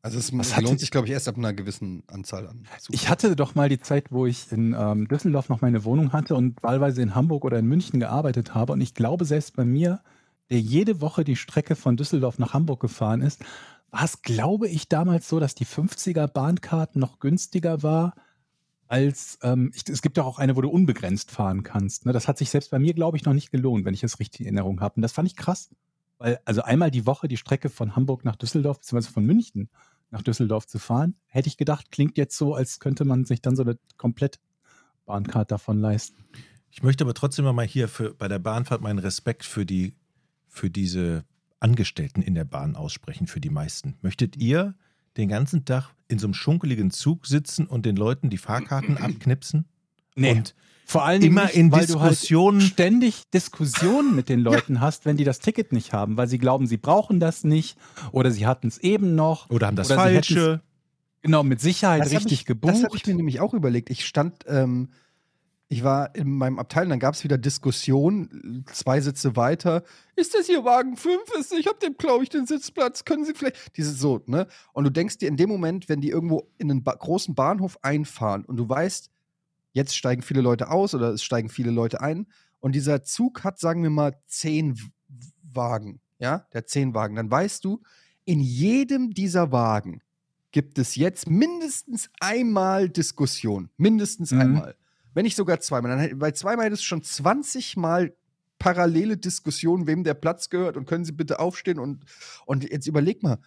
Also es Was lohnt hatte- sich, glaube ich, erst ab einer gewissen Anzahl an. Zug- Ich hatte doch mal die Zeit, wo ich in ähm, Düsseldorf noch meine Wohnung hatte und wahlweise in Hamburg oder in München gearbeitet habe. Und ich glaube, selbst bei mir, der jede Woche die Strecke von Düsseldorf nach Hamburg gefahren ist, war es, glaube ich, damals so, dass die 50er Bahnkarte noch günstiger war als, ähm, ich, es gibt ja auch eine, wo du unbegrenzt fahren kannst. Ne? Das hat sich selbst bei mir, glaube ich, noch nicht gelohnt, wenn ich es richtig in Erinnerung habe. Und das fand ich krass. Weil, also einmal die Woche die Strecke von Hamburg nach Düsseldorf, beziehungsweise von München nach Düsseldorf zu fahren, hätte ich gedacht, klingt jetzt so, als könnte man sich dann so eine Komplettbahncard davon leisten. Ich möchte aber trotzdem mal hier für, bei der Bahnfahrt meinen Respekt für, die, für diese Angestellten in der Bahn aussprechen, für die meisten. Möchtet ihr den ganzen Tag in so einem schunkeligen Zug sitzen und den Leuten die Fahrkarten abknipsen? Nee. Und Vor allen Dingen immer nicht, in weil du halt Diskussionen. ständig Diskussionen mit den <laughs> Leuten hast, wenn die das Ticket nicht haben, weil sie glauben, sie brauchen das nicht oder sie hatten es eben noch. oder haben das Oder Falsche. Genau, mit Sicherheit Das richtig ich, gebucht. Das habe ich mir nämlich auch überlegt. Ich stand, ähm, ich war in meinem Abteil und dann gab es wieder Diskussion, zwei Sitze weiter. Ist das hier Wagen 5? Ist, ich habe dem, glaube ich, den Sitzplatz. Können Sie vielleicht. Dieses so, ne? Und du denkst dir in dem Moment, wenn die irgendwo in einen ba großen Bahnhof einfahren und du weißt, jetzt steigen viele Leute aus oder es steigen viele Leute ein und dieser Zug hat, sagen wir mal, zehn Wagen, ja, der zehn Wagen, dann weißt du, in jedem dieser Wagen gibt es jetzt mindestens einmal Diskussion. Mindestens Mhm. einmal. Wenn nicht sogar zweimal. Dann, bei zweimal hättest du schon 20 Mal parallele Diskussionen, wem der Platz gehört und können Sie bitte aufstehen und, und jetzt überleg mal,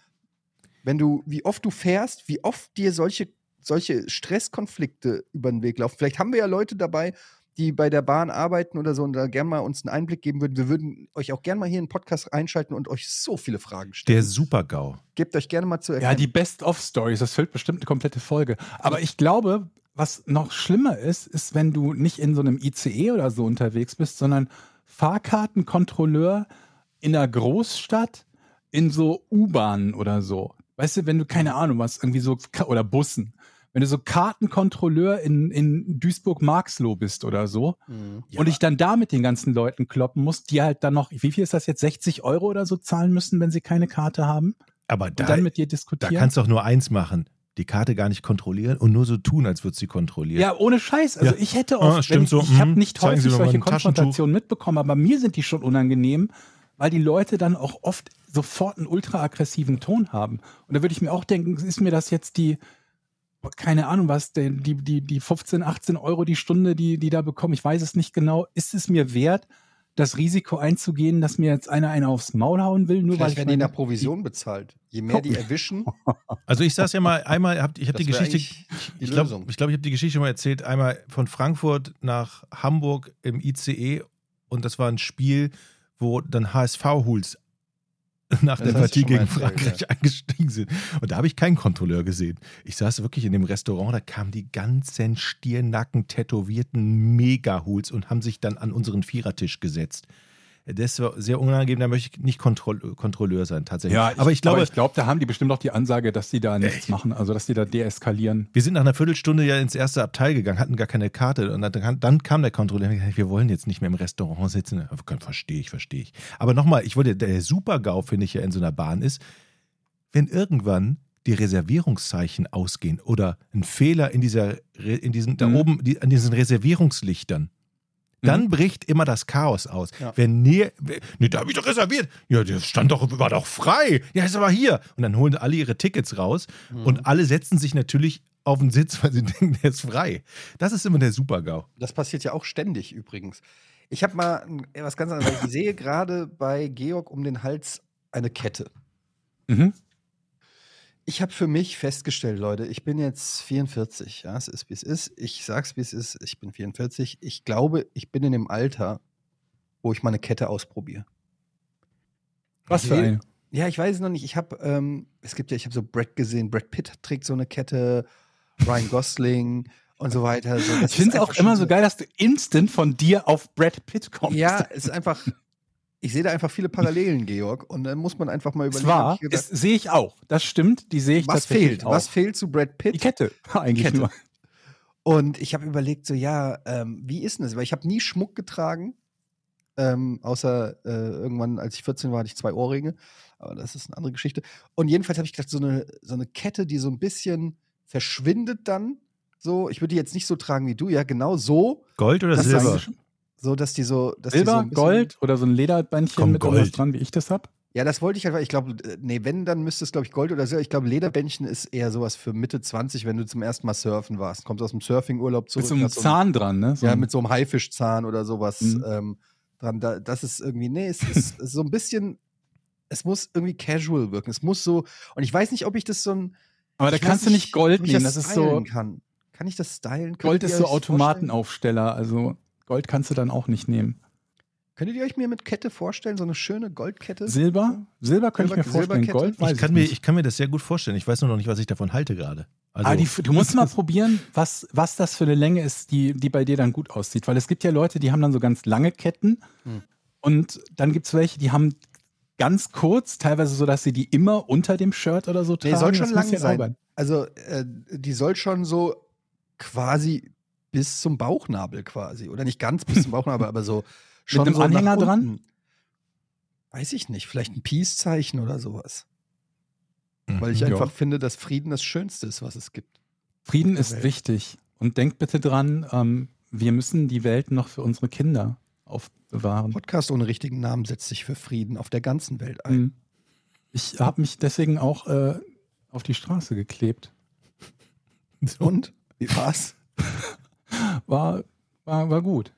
wenn du, wie oft du fährst, wie oft dir solche, solche Stresskonflikte über den Weg laufen. Vielleicht haben wir ja Leute dabei, die bei der Bahn arbeiten oder so und da gerne mal uns einen Einblick geben würden. Wir würden euch auch gerne mal hier in den Podcast einschalten und euch so viele Fragen stellen. Der Super-GAU. Gebt euch gerne mal zu erkennen. Ja, die Best-of-Stories, das füllt bestimmt eine komplette Folge. Aber ich glaube, was noch schlimmer ist, ist, wenn du nicht in so einem ICE oder so unterwegs bist, sondern Fahrkartenkontrolleur in einer Großstadt in so U-Bahnen oder so. Weißt du, wenn du keine Ahnung was, irgendwie so, oder Bussen. Wenn du so Kartenkontrolleur in, in Duisburg-Marxloh bist oder so Mhm. und ich dann da mit den ganzen Leuten kloppen muss, die halt dann noch, wie viel ist das jetzt, 60 Euro oder so zahlen müssen, wenn sie keine Karte haben Aber und da, dann mit dir da diskutieren? kannst du doch nur eins machen. Die Karte gar nicht kontrollieren und nur so tun, als würde sie kontrollieren. Ja, ohne Scheiß. Also Ja. ich hätte Ah, stimmt wenn ich, so. ich habe Mhm. nicht Sie häufig solche. Konfrontationen mitbekommen, aber mir sind die schon unangenehm, weil die Leute dann auch oft sofort einen ultra aggressiven Ton haben. Und da würde ich mir auch denken, ist mir das jetzt die, keine Ahnung was, die, die, die, die 15, 18 Euro die Stunde, die, die da bekommen, ich weiß es nicht genau, ist es mir wert, das Risiko einzugehen, dass mir jetzt einer einen aufs Maul hauen will, nur weil Vielleicht ich werden die meine- nach Provision bezahlt. Je mehr die erwischen, <laughs> Also ich sag's ja mal einmal, hab, ich habe die Geschichte, die ich glaube, ich, glaub, ich habe die Geschichte schon mal erzählt, einmal von Frankfurt nach Hamburg im ICE und das war ein Spiel, wo dann HSV-Huls nach Das der Partie gegen Frankreich eingestiegen sind. Und da habe ich keinen Kontrolleur gesehen. Ich saß wirklich in dem Restaurant, da kamen die ganzen Stiernacken tätowierten Mega-Huls und haben sich dann an unseren Vierertisch gesetzt. Das war sehr unangenehm, da möchte ich nicht Kontroll Kontrolleur sein, tatsächlich. Ja, aber ich glaube, aber ich glaube, da haben die bestimmt auch die Ansage, dass die da nichts machen, also dass die da deeskalieren. Wir sind nach einer Viertelstunde ja ins erste Abteil gegangen, hatten gar keine Karte. Und dann, dann kam der Kontrolleur und gesagt, wir wollen jetzt nicht mehr im Restaurant sitzen. Verstehe ich, verstehe ich. Aber nochmal, ich wollte, der Super-GAU, finde ich ja in so einer Bahn ist, wenn irgendwann die Reservierungszeichen ausgehen oder ein Fehler in dieser, in diesen, da Mhm. oben, die, an diesen Reservierungslichtern, dann Mhm. bricht immer das Chaos aus. Ja. Wenn nee, nee, da habe ich doch reserviert. Ja, das stand doch, war doch frei. Ja, ist aber hier. Und dann holen alle ihre Tickets raus Mhm. und alle setzen sich natürlich auf den Sitz, weil sie <laughs> denken, der ist frei. Das ist immer der Super-GAU. Das passiert ja auch ständig übrigens. Ich habe mal ein- was ganz anderes. Ich sehe <laughs> gerade bei Georg um den Hals eine Kette. Mhm. Ich habe für mich festgestellt, Leute, ich bin jetzt 44. Ja, es ist wie es ist. Ich sag's wie es ist. Ich bin 44. Ich glaube, ich bin in dem Alter, wo ich mal eine Kette ausprobiere. Was für eine? Ja, ich weiß es noch nicht. Ich habe, ähm, es gibt ja, ich habe so Brad gesehen. Brad Pitt trägt so eine Kette, Ryan Gosling und so weiter. So, Ich finde es auch immer so geil, dass du instant von dir auf Brad Pitt kommst. Ja, es ist einfach. Ich sehe da einfach viele Parallelen, Georg. Und dann muss man einfach mal überlegen. Zwar, gedacht, sehe ich auch. Das stimmt, die sehe ich was tatsächlich fehlt? auch. Was fehlt zu Brad Pitt? Die Kette, <laughs> eigentlich Kette. nur. Und ich habe überlegt, so, ja, ähm, wie ist denn das? Weil ich habe nie Schmuck getragen. Ähm, außer äh, irgendwann, als ich 14 war, hatte ich zwei Ohrringe. Aber das ist eine andere Geschichte. Und jedenfalls habe ich gedacht, so eine, so eine Kette, die so ein bisschen verschwindet dann. So, ich würde die jetzt nicht so tragen wie du, ja, genau so. Gold oder Das Silber? So, dass die so. Dass die so Silber, ein bisschen- Gold oder so ein Lederbändchen Komm, mit irgendwas Gold. dran, wie ich das hab. Ja, das wollte ich halt, weil ich glaube, nee, wenn, dann müsste es, glaube ich, Gold oder Silber. Ich glaube, Lederbändchen ist eher sowas für Mitte 20, wenn du zum ersten Mal surfen warst. Kommst aus dem Surfingurlaub zurück. Mit so einem hast Zahn dran, ne? So ja, mit so einem Haifischzahn oder sowas Mhm. ähm, dran. Da, das ist irgendwie, nee, es ist so ein bisschen, es muss irgendwie casual wirken. Es muss so, und ich weiß nicht, ob ich das so ein. aber da kannst du nicht Gold nehmen. Das ist so. stylen Kann. kann ich das stylen? Könntet Gold ist so das? Automatenaufsteller. Also Gold kannst du dann auch nicht nehmen. Könntet ihr euch mir mit Kette vorstellen? So eine schöne Goldkette? Silber? Silber könnte ich mir Silber- vorstellen. Silberkette? Gold weiß Ich kann, ich mir, nicht. ich kann mir das sehr gut vorstellen. Ich weiß nur noch nicht, was ich davon halte gerade. Also, Ah, die, du musst mal probieren, was, was das für eine Länge ist, die, die bei dir dann gut aussieht. Weil es gibt ja Leute, die haben dann so ganz lange Ketten Hm. und dann gibt es welche, die haben ganz kurz, teilweise so, dass sie die immer unter dem Shirt oder so tragen. Nee, soll Das schon muss lang sein. sauber- Also, äh, die soll schon so quasi bis zum Bauchnabel quasi. Oder nicht ganz bis zum Bauchnabel, <laughs> aber so schon einem so Anhänger dran? Weiß ich nicht. Vielleicht ein Peace-Zeichen oder sowas. Mhm. Weil ich Ja. einfach finde, dass Frieden das Schönste ist, was es gibt. Frieden ist Welt. wichtig. Und denkt bitte dran, ähm, wir müssen die Welt noch für unsere Kinder aufbewahren. Podcast ohne richtigen Namen setzt sich für Frieden auf der ganzen Welt ein. Mhm. Ich habe mich deswegen auch äh, auf die Straße geklebt. Und? Wie war's? <laughs> War, war, war gut.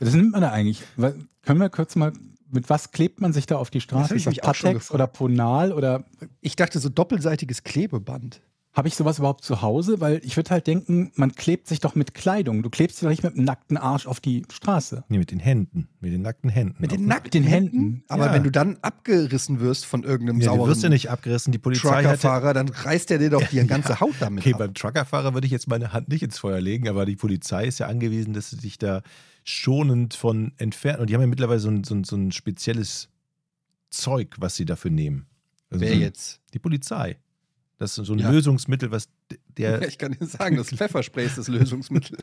Was nimmt man da eigentlich? Können wir kurz mal, mit was klebt man sich da auf die Das Straße? ich Ist das Patex oder Ponal oder Ich dachte so doppelseitiges Klebeband. Habe ich sowas überhaupt zu Hause? Weil ich würde halt denken, man klebt sich doch mit Kleidung. Du klebst dich doch nicht mit einem nackten Arsch auf die Straße. Nee, mit den Händen. Mit den nackten Händen. Mit den nackten den Händen? Händen. Aber Ja. wenn du dann abgerissen wirst von irgendeinem Ja, du sauren wirst ja nicht abgerissen. Die Polizei. Truckerfahrer, dann reißt er dir doch <laughs> die ganze Haut damit Okay, ab. beim Truckerfahrer würde ich jetzt meine Hand nicht ins Feuer legen, aber die Polizei ist ja angewiesen, dass sie dich da schonend von entfernen. Und die haben ja mittlerweile so ein, so ein, so ein spezielles Zeug, was sie dafür nehmen. Also Wer so- jetzt? Die Polizei. Das ist so ein Ja. Lösungsmittel, was der. Ja, ich kann dir sagen, das <laughs> Pfefferspray ist das Lösungsmittel.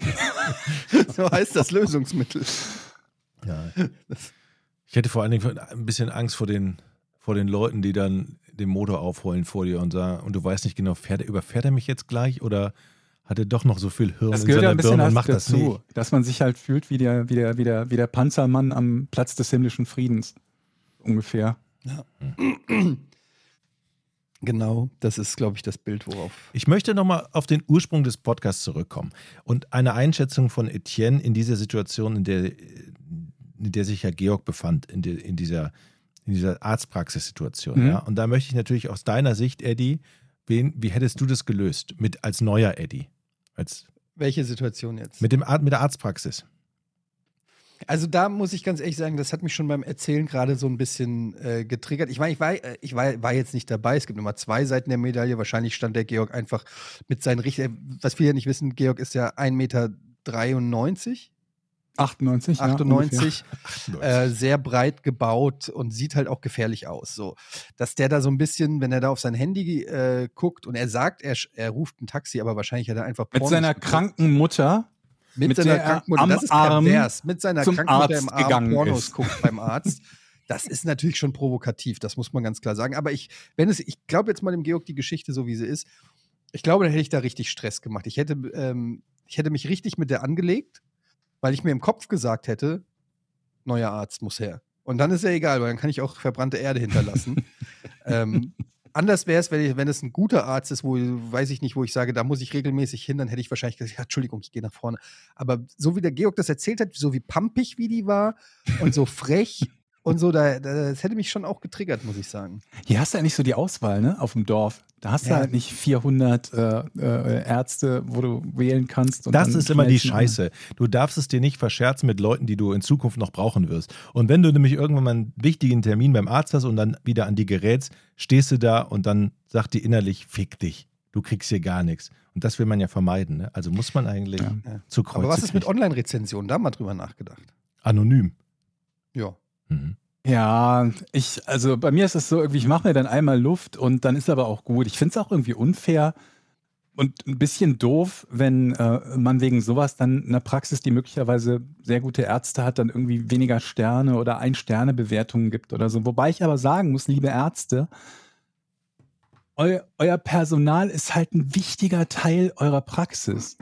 <laughs> so heißt das Lösungsmittel. Ja. Ich hätte vor allen Dingen ein bisschen Angst vor den, vor den Leuten, die dann den Motor aufholen vor dir und sagen, und du weißt nicht genau, fährt er, überfährt er mich jetzt gleich oder hat er doch noch so viel Hirn Das in gehört ja seiner ein bisschen Birne und dazu, macht das nicht? dass man sich halt fühlt wie der, wie, der, wie, der, wie der Panzermann am Platz des himmlischen Friedens. Ungefähr. <clears throat> Genau, das ist, glaube ich, das Bild, worauf. Ich möchte nochmal auf den Ursprung des Podcasts zurückkommen und eine Einschätzung von Etienne in dieser Situation, in der, in der sich ja Georg befand, in, der, in dieser, in dieser Arztpraxissituation. Mhm. Ja? Und da möchte ich natürlich aus deiner Sicht, Eddie, wen, wie hättest du das gelöst mit, als neuer Eddie? Als, Welche Situation jetzt? mit, dem, mit der Arztpraxis? Also da muss ich ganz ehrlich sagen, das hat mich schon beim Erzählen gerade so ein bisschen äh, getriggert. Ich meine, ich, war, äh, ich war, war jetzt nicht dabei. Es gibt nochmal zwei Seiten der Medaille. Wahrscheinlich stand der Georg einfach mit seinen richtigen, was viele ja nicht wissen, Georg ist ja 1,93 Meter, 98, 98, ja, ungefähr. äh, sehr breit gebaut und sieht halt auch gefährlich aus. So, dass der da so ein bisschen, wenn er da auf sein Handy äh, guckt und er sagt, er, er ruft ein Taxi, aber wahrscheinlich hat er einfach Mit Pornos seiner geguckt. kranken Mutter. Mit, mit seiner er am das ist Arm pervers, mit seiner zum Krankenmutter Arzt im Arm gegangen Pornos ist. guckt beim Arzt. Das ist natürlich schon provokativ, das muss man ganz klar sagen. Aber ich, wenn es, ich glaube jetzt mal dem Georg die Geschichte so wie sie ist. Ich glaube, dann hätte ich da richtig Stress gemacht. Ich hätte, ähm, ich hätte mich richtig mit der angelegt, weil ich mir im Kopf gesagt hätte, neuer Arzt muss her. Und dann ist ja egal, weil dann kann ich auch verbrannte Erde hinterlassen. <laughs> ähm, anders wäre es, wenn, wenn es ein guter Arzt ist, wo, weiß ich nicht, wo ich sage, da muss ich regelmäßig hin, dann hätte ich wahrscheinlich gesagt, ja, Entschuldigung, ich gehe nach vorne. Aber so wie der Georg das erzählt hat, so wie pampig wie die war <laughs> und so frech und so, da, da, das hätte mich schon auch getriggert, muss ich sagen. Hier hast du ja nicht so die Auswahl, ne? Auf dem Dorf. Da hast du Ja. halt nicht 400 äh, äh, Ärzte, wo du wählen kannst. und Das ist immer die Scheiße. Du darfst es dir nicht verscherzen mit Leuten, die du in Zukunft noch brauchen wirst. Und wenn du nämlich irgendwann mal einen wichtigen Termin beim Arzt hast und dann wieder an die gerätst, stehst du da und dann sagt die innerlich, fick dich. Du kriegst hier gar nichts. Und das will man ja vermeiden. Ne? Also muss man eigentlich Ja. Zu Kreuze Aber was ist mit. Online-Rezensionen? Da mal drüber nachgedacht. Anonym. Ja. Mhm. Ja, ich, also bei mir ist es so, irgendwie, ich mache mir dann einmal Luft und dann ist aber auch gut. Ich finde es auch irgendwie unfair und ein bisschen doof, wenn äh, man wegen sowas dann in einer Praxis, die möglicherweise sehr gute Ärzte hat, dann irgendwie weniger Sterne oder Ein-Sterne-Bewertungen gibt oder so. Wobei ich aber sagen muss, liebe Ärzte, eu, euer Personal ist halt ein wichtiger Teil eurer Praxis.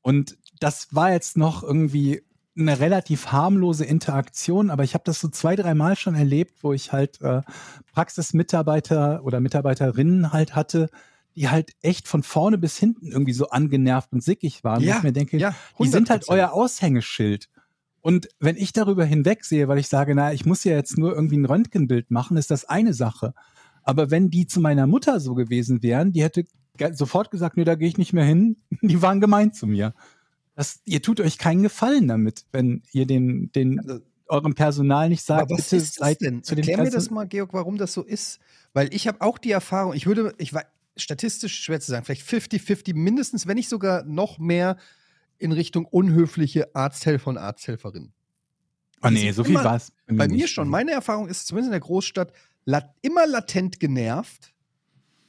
Und das war jetzt noch irgendwie eine relativ harmlose Interaktion, aber ich habe das so zwei, dreimal schon erlebt, wo ich halt äh, Praxismitarbeiter oder Mitarbeiterinnen halt hatte, die halt echt von vorne bis hinten irgendwie so angenervt und sickig waren. Ja, ich mir denke, ja, die sind halt 100%. euer Aushängeschild. Und wenn ich darüber hinwegsehe, weil ich sage, na, ich muss ja jetzt nur irgendwie ein Röntgenbild machen, ist das eine Sache. Aber wenn die zu meiner Mutter so gewesen wären, die hätte sofort gesagt, nee, da gehe ich nicht mehr hin. <laughs> Die waren gemein zu mir. Das, ihr tut euch keinen Gefallen damit, wenn ihr den, den Also- eurem Personal nicht sagt, was bitte ist das seid denn? zu Erklär mir Person- das mal, Georg, warum das so ist. Weil ich habe auch die Erfahrung, ich würde, ich war statistisch schwer zu sagen, vielleicht 50-50 mindestens, wenn nicht sogar noch mehr in Richtung unhöfliche Arzthelfer und Arzthelferinnen. Die nee, so viel war es. Bei mir schon. Meine Erfahrung ist, zumindest in der Großstadt, lat immer latent genervt.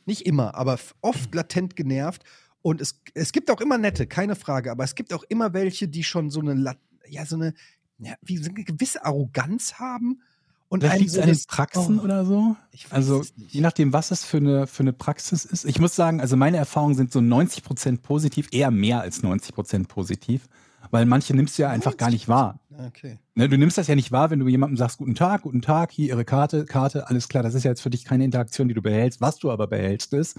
Nicht immer, aber oft <clears throat> latent genervt. Und es, es gibt auch immer nette, keine Frage. Aber es gibt auch immer welche, die schon so eine, ja, so eine, ja, wie so eine gewisse Arroganz haben. Und Vielleicht liegt es so an den Praxen oh, oder so. Also je nachdem, was es für eine, für eine Praxis ist. Ich muss sagen, also meine Erfahrungen sind so 90% positiv, eher mehr als 90% positiv. Weil manche nimmst du ja einfach gar nicht wahr. Okay. Ne, du nimmst das ja nicht wahr, wenn du jemandem sagst, guten Tag, guten Tag, hier ihre Karte, Karte, alles klar. Das ist ja jetzt für dich keine Interaktion, die du behältst. Was du aber behältst, ist,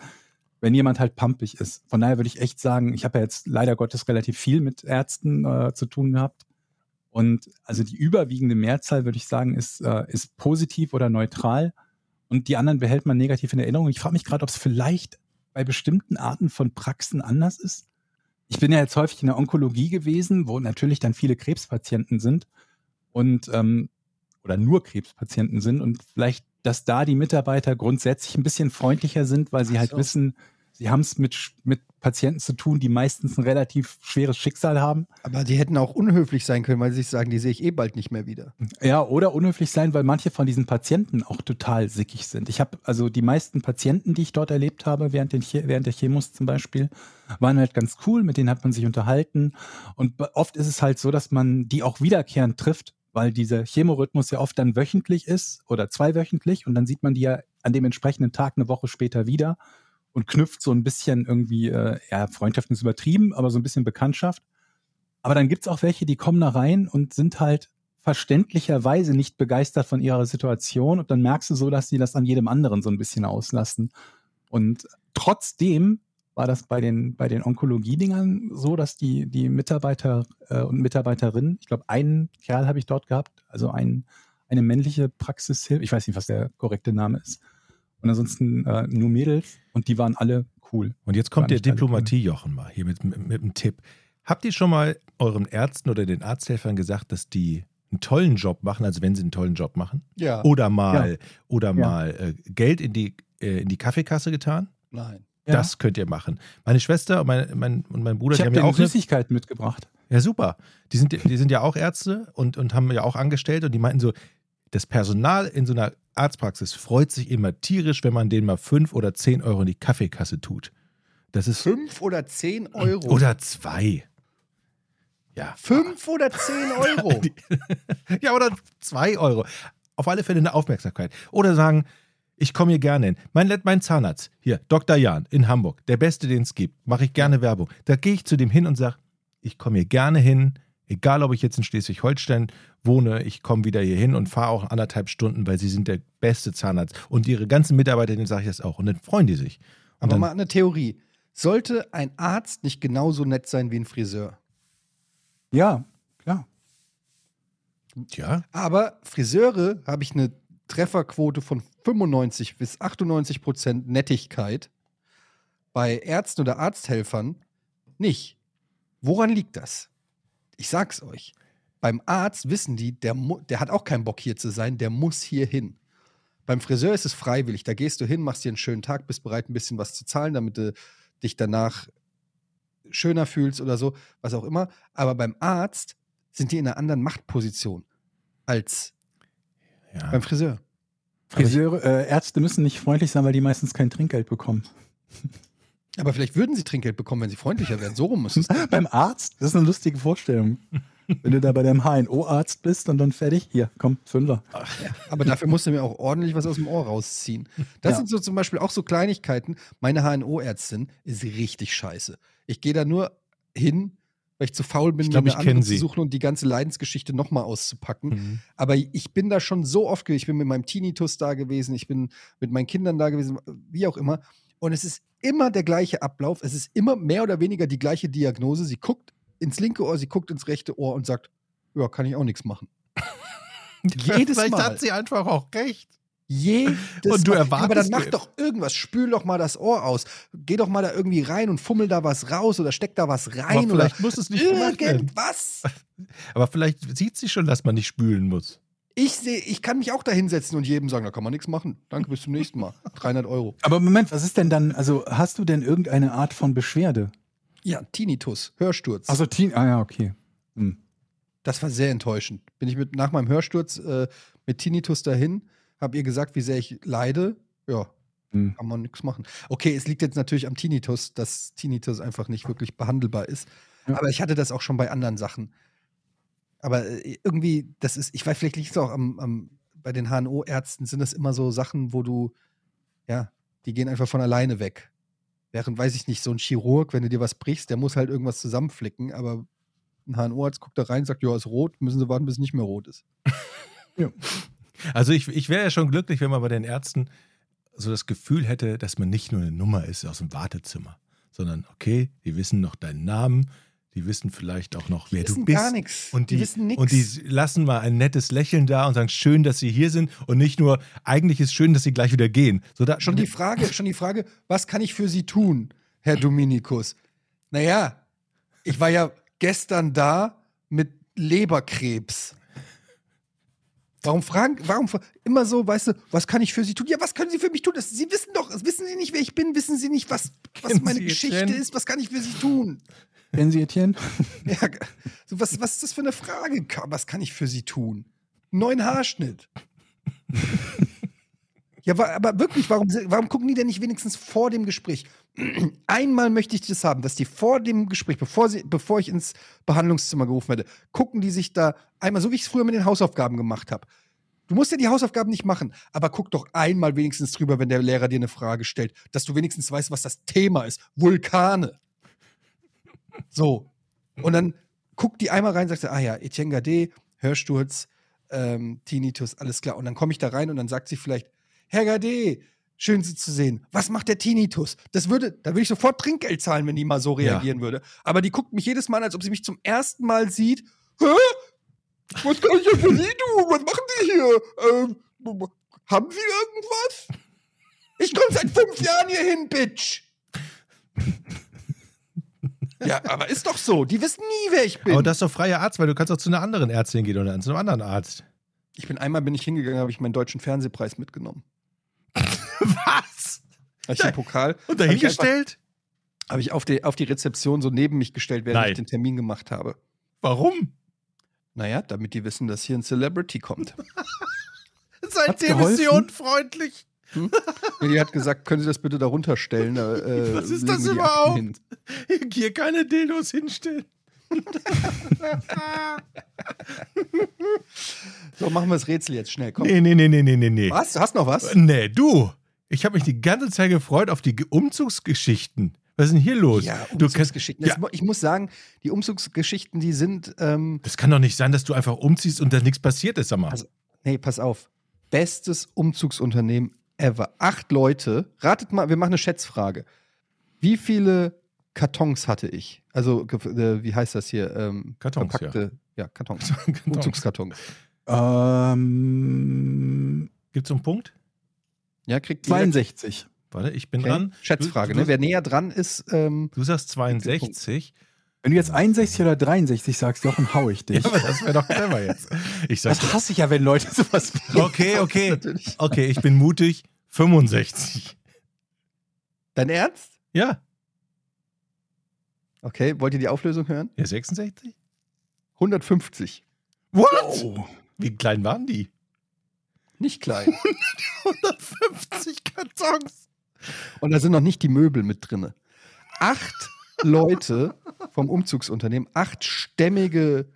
wenn jemand halt pumpig ist. Von daher würde ich echt sagen, ich habe ja jetzt leider Gottes relativ viel mit Ärzten äh, zu tun gehabt. Und also die überwiegende Mehrzahl, würde ich sagen, ist, äh, ist positiv oder neutral. Und die anderen behält man negativ in Erinnerung. Ich frage mich gerade, ob es vielleicht bei bestimmten Arten von Praxen anders ist. Ich bin ja jetzt häufig in der Onkologie gewesen, wo natürlich dann viele Krebspatienten sind und ähm, oder nur Krebspatienten sind und vielleicht, dass da die Mitarbeiter grundsätzlich ein bisschen freundlicher sind, weil sie halt so. wissen, sie haben es mit, mit Patienten zu tun, die meistens ein relativ schweres Schicksal haben. Aber die hätten auch unhöflich sein können, weil sie sich sagen, die sehe ich eh bald nicht mehr wieder. Ja, oder unhöflich sein, weil manche von diesen Patienten auch total sickig sind. Ich habe also die meisten Patienten, die ich dort erlebt habe, während, den, während der Chemos zum Beispiel, waren halt ganz cool, mit denen hat man sich unterhalten. Und oft ist es halt so, dass man die auch wiederkehrend trifft, weil dieser Chemorhythmus ja oft dann wöchentlich ist oder zweiwöchentlich und dann sieht man die ja an dem entsprechenden Tag eine Woche später wieder und knüpft so ein bisschen irgendwie, äh, ja, Freundschaften ist übertrieben, aber so ein bisschen Bekanntschaft. Aber dann gibt's auch welche, die kommen da rein und sind halt verständlicherweise nicht begeistert von ihrer Situation und dann merkst du so, dass sie das an jedem anderen so ein bisschen auslassen. Und trotzdem war das bei den, bei den Onkologie-Dingern so, dass die, die Mitarbeiter äh, und Mitarbeiterinnen, ich glaube, einen Kerl habe ich dort gehabt, also ein, eine männliche Praxishilfe, ich weiß nicht, was der korrekte Name ist. Und ansonsten äh, nur Mädels und die waren alle cool. Und jetzt kommt der Diplomatie-Jochen mal hier mit, mit, mit einem Tipp. Habt ihr schon mal euren Ärzten oder den Arzthelfern gesagt, dass die einen tollen Job machen, also wenn sie einen tollen Job machen? Ja. Oder mal, oder Ja. mal äh, Geld in die, äh, in die Kaffeekasse getan? Nein. Ja. Das könnt ihr machen. Meine Schwester und mein, mein, und mein Bruder, Ich die habe haben ja auch eine, Süßigkeiten mitgebracht. Ja, super. Die sind, die sind ja auch Ärzte und, und haben ja auch angestellt und die meinten so, das Personal in so einer Arztpraxis freut sich immer tierisch, wenn man denen mal fünf oder zehn Euro in die Kaffeekasse tut. Das ist. Fünf oder zehn Euro. Oder zwei. Ja. Fünf oder zehn <laughs> Euro. Ja, oder zwei Euro. Auf alle Fälle eine Aufmerksamkeit. Oder sagen, ich komme hier gerne hin. Mein, mein Zahnarzt, hier, Dr. Jan in Hamburg, der beste, den es gibt, mache ich gerne Werbung. Da gehe ich zu dem hin und sage, ich komme hier gerne hin, egal ob ich jetzt in Schleswig-Holstein wohne, ich komme wieder hier hin und fahre auch anderthalb Stunden, weil sie sind der beste Zahnarzt. Und ihre ganzen Mitarbeiter, denen sage ich das auch. Und dann freuen die sich. Und Aber mal eine Theorie. Sollte ein Arzt nicht genauso nett sein wie ein Friseur? Ja, klar. ja, Aber Friseure habe ich eine Trefferquote von 95 bis 98 Prozent Nettigkeit. Bei Ärzten oder Arzthelfern nicht. Woran liegt das? Ich sag's euch. Beim Arzt wissen die, der, der hat auch keinen Bock hier zu sein, der muss hier hin. Beim Friseur ist es freiwillig. Da gehst du hin, machst dir einen schönen Tag, bist bereit, ein bisschen was zu zahlen, damit du dich danach schöner fühlst oder so, was auch immer. Aber beim Arzt sind die in einer anderen Machtposition als ja. beim Friseur. Friseure, äh, Ärzte müssen nicht freundlich sein, weil die meistens kein Trinkgeld bekommen. <laughs> Aber vielleicht würden sie Trinkgeld bekommen, wenn sie freundlicher wären. So rum ist es. <laughs> Beim Arzt? Das ist eine lustige Vorstellung. Wenn du da bei deinem HNO-Arzt bist und dann fertig, hier, komm, Fünfer. Aber dafür musst du mir auch ordentlich was aus dem Ohr rausziehen. Das Ja. sind so zum Beispiel auch so Kleinigkeiten. Meine HNO-Ärztin ist richtig scheiße. Ich gehe da nur hin, weil ich zu faul bin, Ich glaub, mir ich eine andere zu suchen und die ganze Leidensgeschichte nochmal auszupacken. Mhm. Aber ich bin da schon so oft gewesen. Ich bin mit meinem Tinnitus da gewesen, ich bin mit meinen Kindern da gewesen, wie auch immer. Und es ist immer der gleiche Ablauf. Es ist immer mehr oder weniger die gleiche Diagnose. Sie guckt ins linke Ohr, sie guckt ins rechte Ohr und sagt, ja, kann ich auch nichts machen. <laughs> Jedes Vielleicht Mal. hat sie einfach auch recht. Jedes Und du Mal. Aber dann erwartest mach doch irgendwas. Spül doch mal das Ohr aus. Geh doch mal da irgendwie rein und fummel da was raus oder steck da was rein Aber oder vielleicht muss es nicht irgendwas. <laughs> Aber vielleicht sieht sie schon, dass man nicht spülen muss. Ich sehe, ich kann mich auch da hinsetzen und jedem sagen, da kann man nichts machen. Danke, bis zum nächsten Mal. <laughs> 300 Euro. Aber Moment, was ist denn dann, also hast du denn irgendeine Art von Beschwerde? Ja, Tinnitus, Hörsturz. Also Teen, ah ja, okay. Hm. Das war sehr enttäuschend. Bin ich mit, nach meinem Hörsturz äh, mit Tinnitus dahin, habe ihr gesagt, wie sehr ich leide. Ja, Hm. kann man nichts machen. Okay, es liegt jetzt natürlich am Tinnitus, dass Tinnitus einfach nicht wirklich behandelbar ist. Ja. Aber ich hatte das auch schon bei anderen Sachen. Aber äh, irgendwie, das ist, ich weiß, vielleicht liegt es auch am, am, bei den HNO-Ärzten, sind das immer so Sachen, wo du, ja, die gehen einfach von alleine weg. Während, weiß ich nicht, so ein Chirurg, wenn du dir was brichst, der muss halt irgendwas zusammenflicken, aber ein HNO-Arzt guckt da rein und sagt, ja, ist rot, müssen sie warten, bis es nicht mehr rot ist. <laughs> Also ich, ich wäre ja schon glücklich, wenn man bei den Ärzten so das Gefühl hätte, dass man nicht nur eine Nummer ist aus dem Wartezimmer, sondern okay, die wissen noch deinen Namen, die wissen vielleicht auch noch, wer Die du wissen bist. gar nichts. Und Die die, wissen nix. Und die lassen mal ein nettes Lächeln da und sagen, schön, dass sie hier sind. Und nicht nur, eigentlich ist schön, dass sie gleich wieder gehen. So da, Schon die Frage, schon die Frage, was kann ich für Sie tun, Herr Dominikus? Naja, ich war ja gestern da mit Leberkrebs. Warum fragen, warum immer so, weißt du, was kann ich für Sie tun? Ja, was können Sie für mich tun? Das, Sie wissen doch, wissen Sie nicht, wer ich bin? Wissen Sie nicht, was, was meine Sie Geschichte Etienne? ist? Was kann ich für Sie tun? Kennen Sie Etienne? <laughs> Ja, so, was, was ist das für eine Frage? Was kann ich für Sie tun? Neuen Haarschnitt. <laughs> ja, aber wirklich, warum, warum gucken die denn nicht wenigstens vor dem Gespräch? <clears throat> Einmal möchte ich das haben, dass die vor dem Gespräch, bevor, sie, bevor ich ins Behandlungszimmer gerufen werde, gucken die sich da einmal, so wie ich es früher mit den Hausaufgaben gemacht habe. Du musst ja die Hausaufgaben nicht machen, aber guck doch einmal wenigstens drüber, wenn der Lehrer dir eine Frage stellt, dass du wenigstens weißt, was das Thema ist. Vulkane. So. Und dann guckt die einmal rein und sagt, ah ja, Etienne Gade, Hörsturz, ähm, Tinnitus, alles klar. Und dann komme ich da rein und dann sagt sie vielleicht, Herr Gade, schön Sie zu sehen. Was macht der Tinnitus? Das würde, da würde ich sofort Trinkgeld zahlen, wenn die mal so Ja. reagieren würde. Aber die guckt mich jedes Mal an, als ob sie mich zum ersten Mal sieht. Hä? Was kann ich denn für Sie tun? Was machen Sie hier? Ähm, haben Sie irgendwas? Ich komme seit fünf Jahren hier hin, Bitch. <laughs> Ja, aber ist doch so. Die wissen nie, wer ich bin. Aber das ist doch freier Arzt, weil du kannst auch zu einer anderen Ärztin gehen oder zu einem anderen Arzt. ich bin einmal bin ich hingegangen, habe ich meinen deutschen Fernsehpreis mitgenommen. Was? Habe ich den Pokal Und dahingestellt? habe ich auf die, auf die Rezeption so neben mich gestellt, während Nein. ich den Termin gemacht habe. Warum? Naja, damit die wissen, dass hier ein Celebrity kommt. <laughs> Seitdem ist sie unfreundlich. Nee, die hat gesagt, können Sie das bitte da runterstellen? Da, äh, <laughs> Was ist das überhaupt? Hier keine Dildos hinstellen. <laughs> So, machen wir das Rätsel jetzt schnell. Komm. Nee, nee, nee, nee, nee, nee, nee. Was? Du hast noch was? Nee, du. Ich habe mich die ganze Zeit gefreut auf die Ge- Umzugsgeschichten. Was ist denn hier los? Ja, du kannst, Umzugsgeschichten. ja, Ich muss sagen, die Umzugsgeschichten, die sind, ähm, das kann doch nicht sein, dass du einfach umziehst und da nichts passiert ist, sag mal. Also- nee, pass auf. Bestes Umzugsunternehmen ever. Acht Leute. Ratet mal, wir machen eine Schätzfrage. Wie viele Kartons hatte ich? Also, äh, wie heißt das hier? Ähm, Kartons, verpackte, ja. Kartons. <laughs> Kartons. Umzugskartons. Ähm, Gibt's so einen Punkt? Ja, kriegt jeder- 62. Warte, ich bin Okay. dran. Schätzfrage, Du- ne? du- Wer näher dran ist, ähm, Du sagst 62. Wenn du jetzt 61 oder 63 sagst, Jochen, hau ich dich. Ja, aber das wäre doch clever jetzt. Ich sag, das hasse ich ja, wenn Leute sowas okay, okay. Okay, ich bin mutig. 65. Dein Ernst? Ja. Okay, wollt ihr die Auflösung hören? Ja, 66? 150. What? Oh. Wie klein waren die? Nicht klein. <laughs> 150 Kartons. Und da sind noch nicht die Möbel mit drinne. Acht Leute vom Umzugsunternehmen, acht stämmige,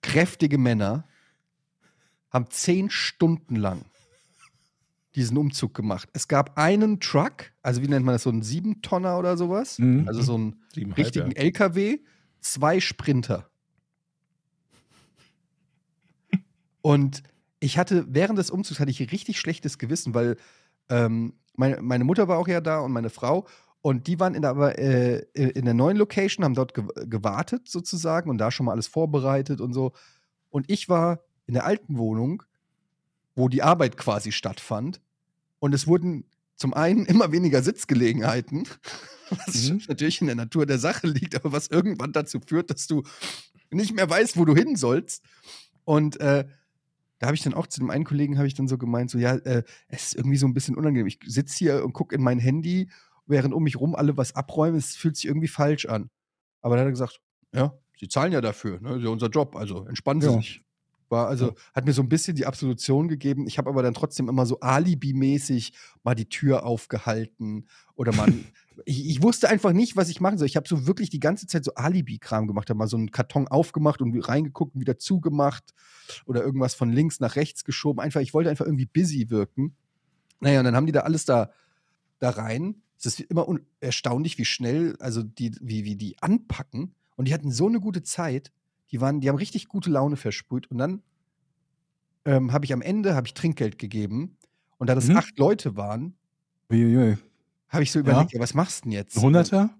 kräftige Männer, haben zehn Stunden lang diesen Umzug gemacht. Es gab einen Truck, also wie nennt man das, so einen Siebentonner oder sowas, Mhm. also so einen richtigen ja. LKW, zwei Sprinter. Und ich hatte, während des Umzugs hatte ich richtig schlechtes Gewissen, weil ähm, meine, meine Mutter war auch ja da und meine Frau. Und die waren in der, aber, äh, in der neuen Location, haben dort ge gewartet sozusagen und da schon mal alles vorbereitet und so. Und ich war in der alten Wohnung, wo die Arbeit quasi stattfand. Und es wurden zum einen <laughs> immer weniger Sitzgelegenheiten, <laughs> was Mhm. natürlich in der Natur der Sache liegt, aber was irgendwann dazu führt, dass du nicht mehr weißt, wo du hin sollst. Und äh, da habe ich dann auch zu dem einen Kollegen habe ich dann so gemeint, so ja, äh, es ist irgendwie so ein bisschen unangenehm. Ich sitze hier und gucke in mein Handy, während um mich rum alle was abräumen. Es fühlt sich irgendwie falsch an. Aber dann hat er gesagt, ja, sie zahlen ja dafür, ne? Das ist ja unser Job, also entspannen Sie Ja. sich. War also, hat mir so ein bisschen die Absolution gegeben. Ich habe aber dann trotzdem immer so Alibi-mäßig mal die Tür aufgehalten oder man. <laughs> ich, ich wusste einfach nicht, was ich machen soll. Ich habe so wirklich die ganze Zeit so Alibi-Kram gemacht, habe mal so einen Karton aufgemacht und reingeguckt und wieder zugemacht oder irgendwas von links nach rechts geschoben. Einfach, ich wollte einfach irgendwie busy wirken. Naja, und dann haben die da alles da, da rein. Es ist immer un- erstaunlich, wie schnell, also die, wie, wie die anpacken. Und die hatten so eine gute Zeit. Die waren, die haben richtig gute Laune versprüht. Und dann ähm, habe ich am Ende habe ich Trinkgeld gegeben. Und da das Mhm. acht Leute waren, habe ich so Ja. überlegt, ja, was machst du denn jetzt? Hunderter?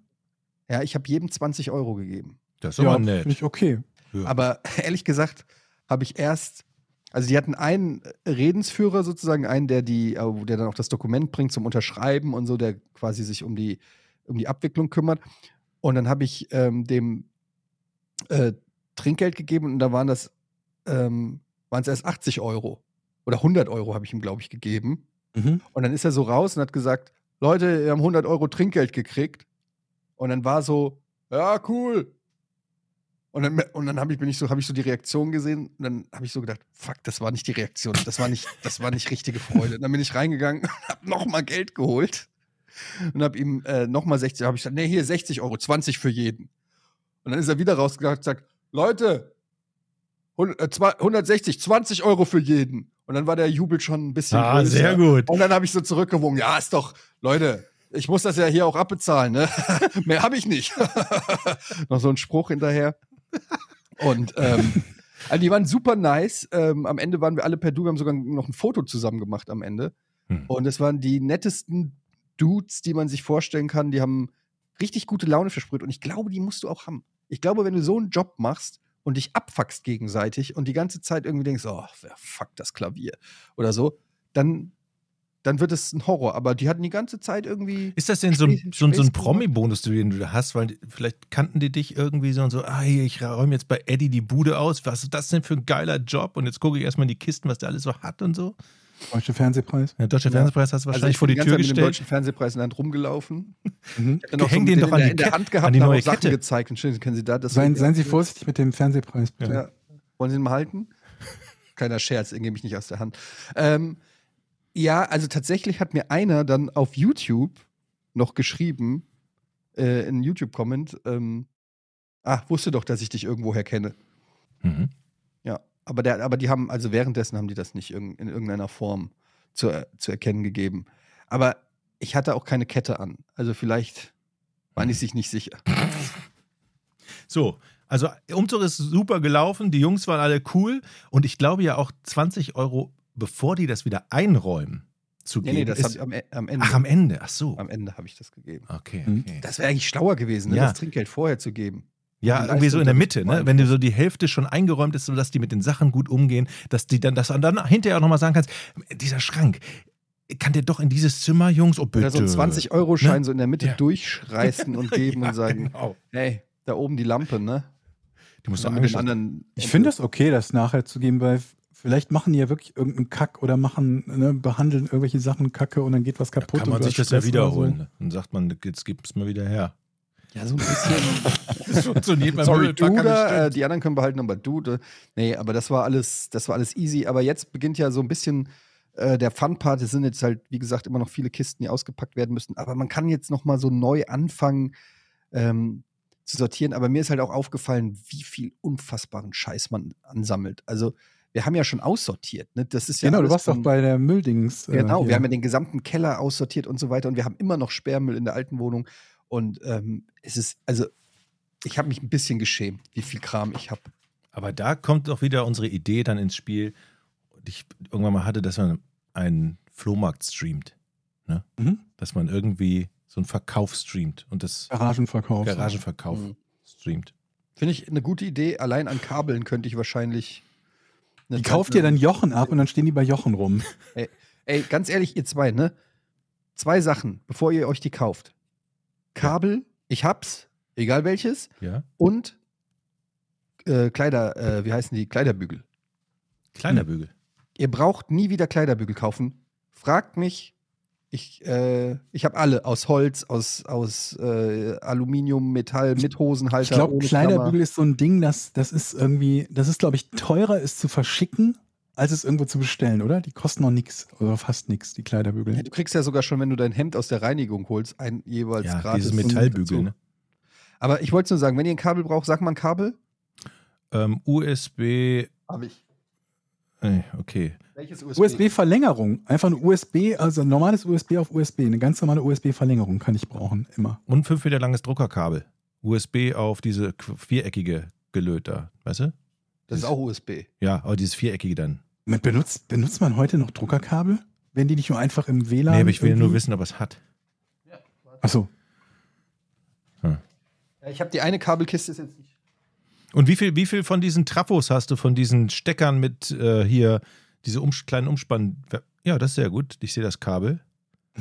Ja, ich habe jedem 20 Euro gegeben. Das ist Ja, aber finde nett. ich okay. Ja. Aber <laughs> ehrlich gesagt habe ich erst, also die hatten einen Redensführer sozusagen, einen, der die, äh, der dann auch das Dokument bringt zum Unterschreiben und so, der quasi sich um die, um die Abwicklung kümmert. Und dann habe ich ähm, dem äh, Trinkgeld gegeben und da waren das, ähm, waren es erst 80 Euro. Oder 100 Euro habe ich ihm, glaube ich, gegeben. Mhm. Und dann ist er so raus und hat gesagt, Leute, wir haben 100 Euro Trinkgeld gekriegt. Und dann war so, ja, cool. Und dann, und dann hab ich, bin ich so, habe ich so die Reaktion gesehen und dann habe ich so gedacht, fuck, das war nicht die Reaktion, das war nicht, das war nicht richtige Freude. Und dann bin ich reingegangen und habe nochmal Geld geholt und habe ihm äh, nochmal 60, habe ich gesagt, nee, hier 60 Euro, 20 für jeden. Und dann ist er wieder rausgegangen und sagt, Leute, 100, äh, zwei- 160, 20 Euro für jeden. Und dann war der Jubel schon ein bisschen Ah, größer. sehr gut. Und dann habe ich so zurückgewogen, ja, ist doch, Leute, ich muss das ja hier auch abbezahlen, ne? <laughs> Mehr habe ich nicht. <laughs> Noch so ein Spruch hinterher. Und ähm, <laughs> also die waren super nice. Ähm, am Ende waren wir alle per Du, wir haben sogar noch ein Foto zusammen gemacht am Ende. Hm. Und es waren die nettesten Dudes, die man sich vorstellen kann. Die haben richtig gute Laune versprüht. Und ich glaube, die musst du auch haben. Ich glaube, wenn du so einen Job machst und dich abfuckst gegenseitig und die ganze Zeit irgendwie denkst, oh, wer fuckt das Klavier oder so, dann, dann wird es ein Horror. Aber die hatten die ganze Zeit irgendwie. Ist das denn so ein, so, ein- so ein Promi-Bonus, den du da hast? Weil vielleicht kannten die dich irgendwie so und so, ah, hier, ich räume jetzt bei Eddie die Bude aus. Was ist das denn für ein geiler Job? Und jetzt gucke ich erstmal in die Kisten, was der alles so hat und so. Deutsche Fernsehpreis. Der Deutsche Ja. Fernsehpreis hast du Also wahrscheinlich ich vor die bin Tür ganze Zeit mit dem gestellt. deutschen Fernsehpreis in der Hand rumgelaufen. Mhm. Häng so den mit doch in an der, die in der Kette- Hand gehabt an die neue auch Sachen Kette. gezeigt. Und schön, kennen Sie da? Das Seien, seien Sie vorsichtig mit dem Fernsehpreis, bitte. Ja. Wollen Sie ihn mal halten? Kleiner Scherz, er gebe ich nicht aus der Hand. Ähm, ja, also tatsächlich hat mir einer dann auf YouTube noch geschrieben, äh, in YouTube-Comment, ähm, ah, wusste doch, dass ich dich irgendwoher kenne. Mhm. Aber, der, aber die haben, also währenddessen haben die das nicht in irgendeiner Form zu, zu erkennen gegeben. Aber ich hatte auch keine Kette an. Also vielleicht waren die sich nicht sicher. <laughs> So, also Umzug ist super gelaufen, die Jungs waren alle cool und ich glaube ja auch 20 Euro, bevor die das wieder einräumen, zu Nee, geben. nee, das ist, ich am, E- am Ende. ach, am Ende, ach so. am Ende habe ich das gegeben. Okay, Mhm. okay. Das wäre eigentlich schlauer gewesen, ne? Ja. das Trinkgeld vorher zu geben. Ja, irgendwie so in der Mitte, ne? Wenn du so die Hälfte schon eingeräumt ist, sodass die mit den Sachen gut umgehen, dass die dann, dass du dann hinterher auch nochmal sagen kannst, dieser Schrank, kann der doch in dieses Zimmer, Jungs? Oh, bitte. Oder so einen 20-Euro-Schein Ne? so in der Mitte Ja. durchreißen <laughs> und geben Ja, und sagen, Genau. hey, da oben die Lampe, ne? Die musst du anderen. Ich finde es okay, das nachher zu geben, weil vielleicht machen die ja wirklich irgendeinen Kack oder machen, ne, behandeln irgendwelche Sachen Kacke und dann geht was Da kaputt. kann man sich das ja wiederholen. ne? Dann sagt man, jetzt gib's mir wieder her. Ja, so ein bisschen. <laughs> Das funktioniert beim Sorry, du Möbelpacker da, äh, die anderen können behalten, aber du. Da. Nee, aber das war alles, das war alles easy. Aber jetzt beginnt ja so ein bisschen äh, der Fun-Part. Es sind jetzt halt, wie gesagt, immer noch viele Kisten, die ausgepackt werden müssen. Aber man kann jetzt noch mal so neu anfangen ähm, zu sortieren. Aber mir ist halt auch aufgefallen, wie viel unfassbaren Scheiß man ansammelt. Also wir haben ja schon aussortiert. Ne? Das ist ja genau, du warst doch bei der Mülldings. äh, Genau, hier. wir haben ja den gesamten Keller aussortiert und so weiter und wir haben immer noch Sperrmüll in der alten Wohnung. Und ähm, es ist, also, ich habe mich ein bisschen geschämt, wie viel Kram ich habe. Aber da kommt doch wieder unsere Idee dann ins Spiel, die ich irgendwann mal hatte, dass man einen Flohmarkt streamt. Ne? Mhm. Dass man irgendwie so einen Verkauf streamt und das Garagenverkauf. Garagenverkauf Mhm. streamt. Finde ich eine gute Idee. Allein an Kabeln könnte ich wahrscheinlich. eine Die Zeit kauft ihr dann Jochen ab und dann stehen die bei Jochen rum. Ey, ganz ehrlich, ihr zwei, ne? Zwei Sachen, bevor ihr euch die kauft. Kabel, ich hab's, egal welches, Ja? und äh, Kleider, äh, wie heißen die? Kleiderbügel. Kleiner Hm. Ihr braucht nie wieder Kleiderbügel kaufen. Fragt mich. Ich, äh, ich habe alle aus Holz, aus, aus äh, Aluminium, Metall, mit Hosenhalter. Ich glaube, Kleiderbügel Klammer. ist so ein Ding, das, das ist irgendwie, das ist, glaube ich, teurer, es zu verschicken, als es irgendwo zu bestellen, oder? Die kosten noch nichts oder fast nichts, die Kleiderbügel. Ja, du kriegst ja sogar schon, wenn du dein Hemd aus der Reinigung holst, ein jeweils Ja, gratis. dieses Metallbügel. Ne? Aber ich wollte nur sagen, wenn ihr ein Kabel braucht, sagt man Kabel. Ähm, USB. Habe ich. Okay. Welches USB-Verlängerung. Einfach ein USB, also ein normales USB auf USB. Eine ganz normale USB-Verlängerung kann ich brauchen, immer. Und fünf Meter langes Druckerkabel. USB auf diese viereckige Gelöt da. Weißt du? Das ist auch USB. Ja, aber dieses viereckige dann. Mit- Benutzt, benutzt man heute noch Druckerkabel? Wenn die nicht nur einfach im WLAN. Nee, aber ich will nur irgendwie- wissen, ob es hat. Achso. Ja, ich habe die eine Kabelkiste ist jetzt nicht. Und wie viel, wie viel von diesen Trafos hast du, von diesen Steckern mit äh, hier, diese um, kleinen Umspann. Ja, das ist sehr gut. Ich sehe das Kabel.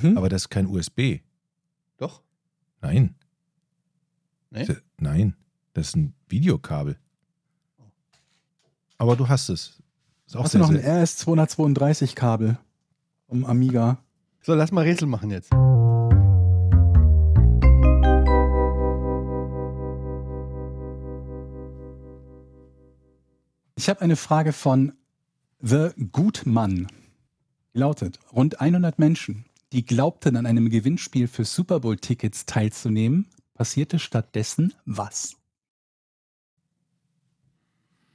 Mhm. Aber das ist kein USB. Doch? Nein. Nee? Nein. Das ist ein Videokabel. Aber du hast es. Ist auch Hast du noch ein sehr, RS232-Kabel vom Amiga? So, lass mal Rätsel machen jetzt. Ich habe eine Frage von The Gutmann. Die lautet, rund 100 Menschen, die glaubten an einem Gewinnspiel für Super Bowl-Tickets teilzunehmen, passierte stattdessen was?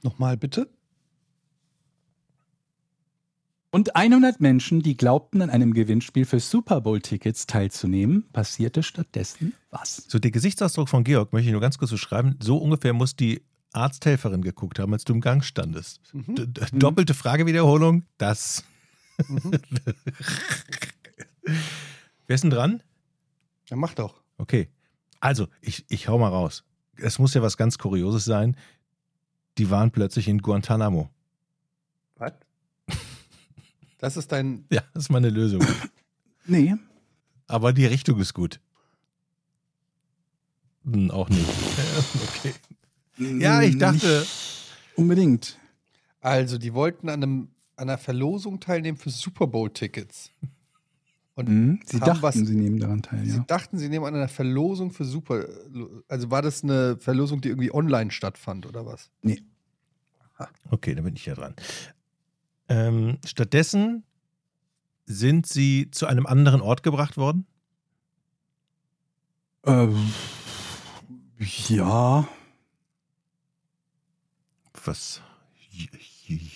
Nochmal bitte. Rund 100 Menschen, die glaubten an einem Gewinnspiel für Super Bowl-Tickets teilzunehmen, passierte stattdessen was? so, der Gesichtsausdruck von Georg möchte ich nur ganz kurz beschreiben. So ungefähr muss die Arzthelferin geguckt haben, als du im Gang standest. Mhm. D d- doppelte Fragewiederholung, das. Mhm. <laughs> Wer ist denn dran? Ja, mach doch. Okay. Also, ich, ich hau mal raus. Es muss ja was ganz Kurioses sein. Die waren plötzlich in Guantanamo. Was? Das ist dein. <laughs> Ja, das ist meine Lösung. Nee, Aber die Richtung ist gut. Hm, auch nicht. <laughs> Okay. Ja, ich dachte- Nicht unbedingt. Also, die wollten an, einem, an einer Verlosung teilnehmen für Super Bowl-Tickets. Und Mhm. Sie dachten, was- sie nehmen daran teil, sie ja. dachten, sie nehmen an einer Verlosung für Super. Also, war das eine Verlosung, die irgendwie online stattfand oder was? Okay, dann bin ich ja dran. Ähm, stattdessen sind sie zu einem anderen Ort gebracht worden. Ähm, ja, Was?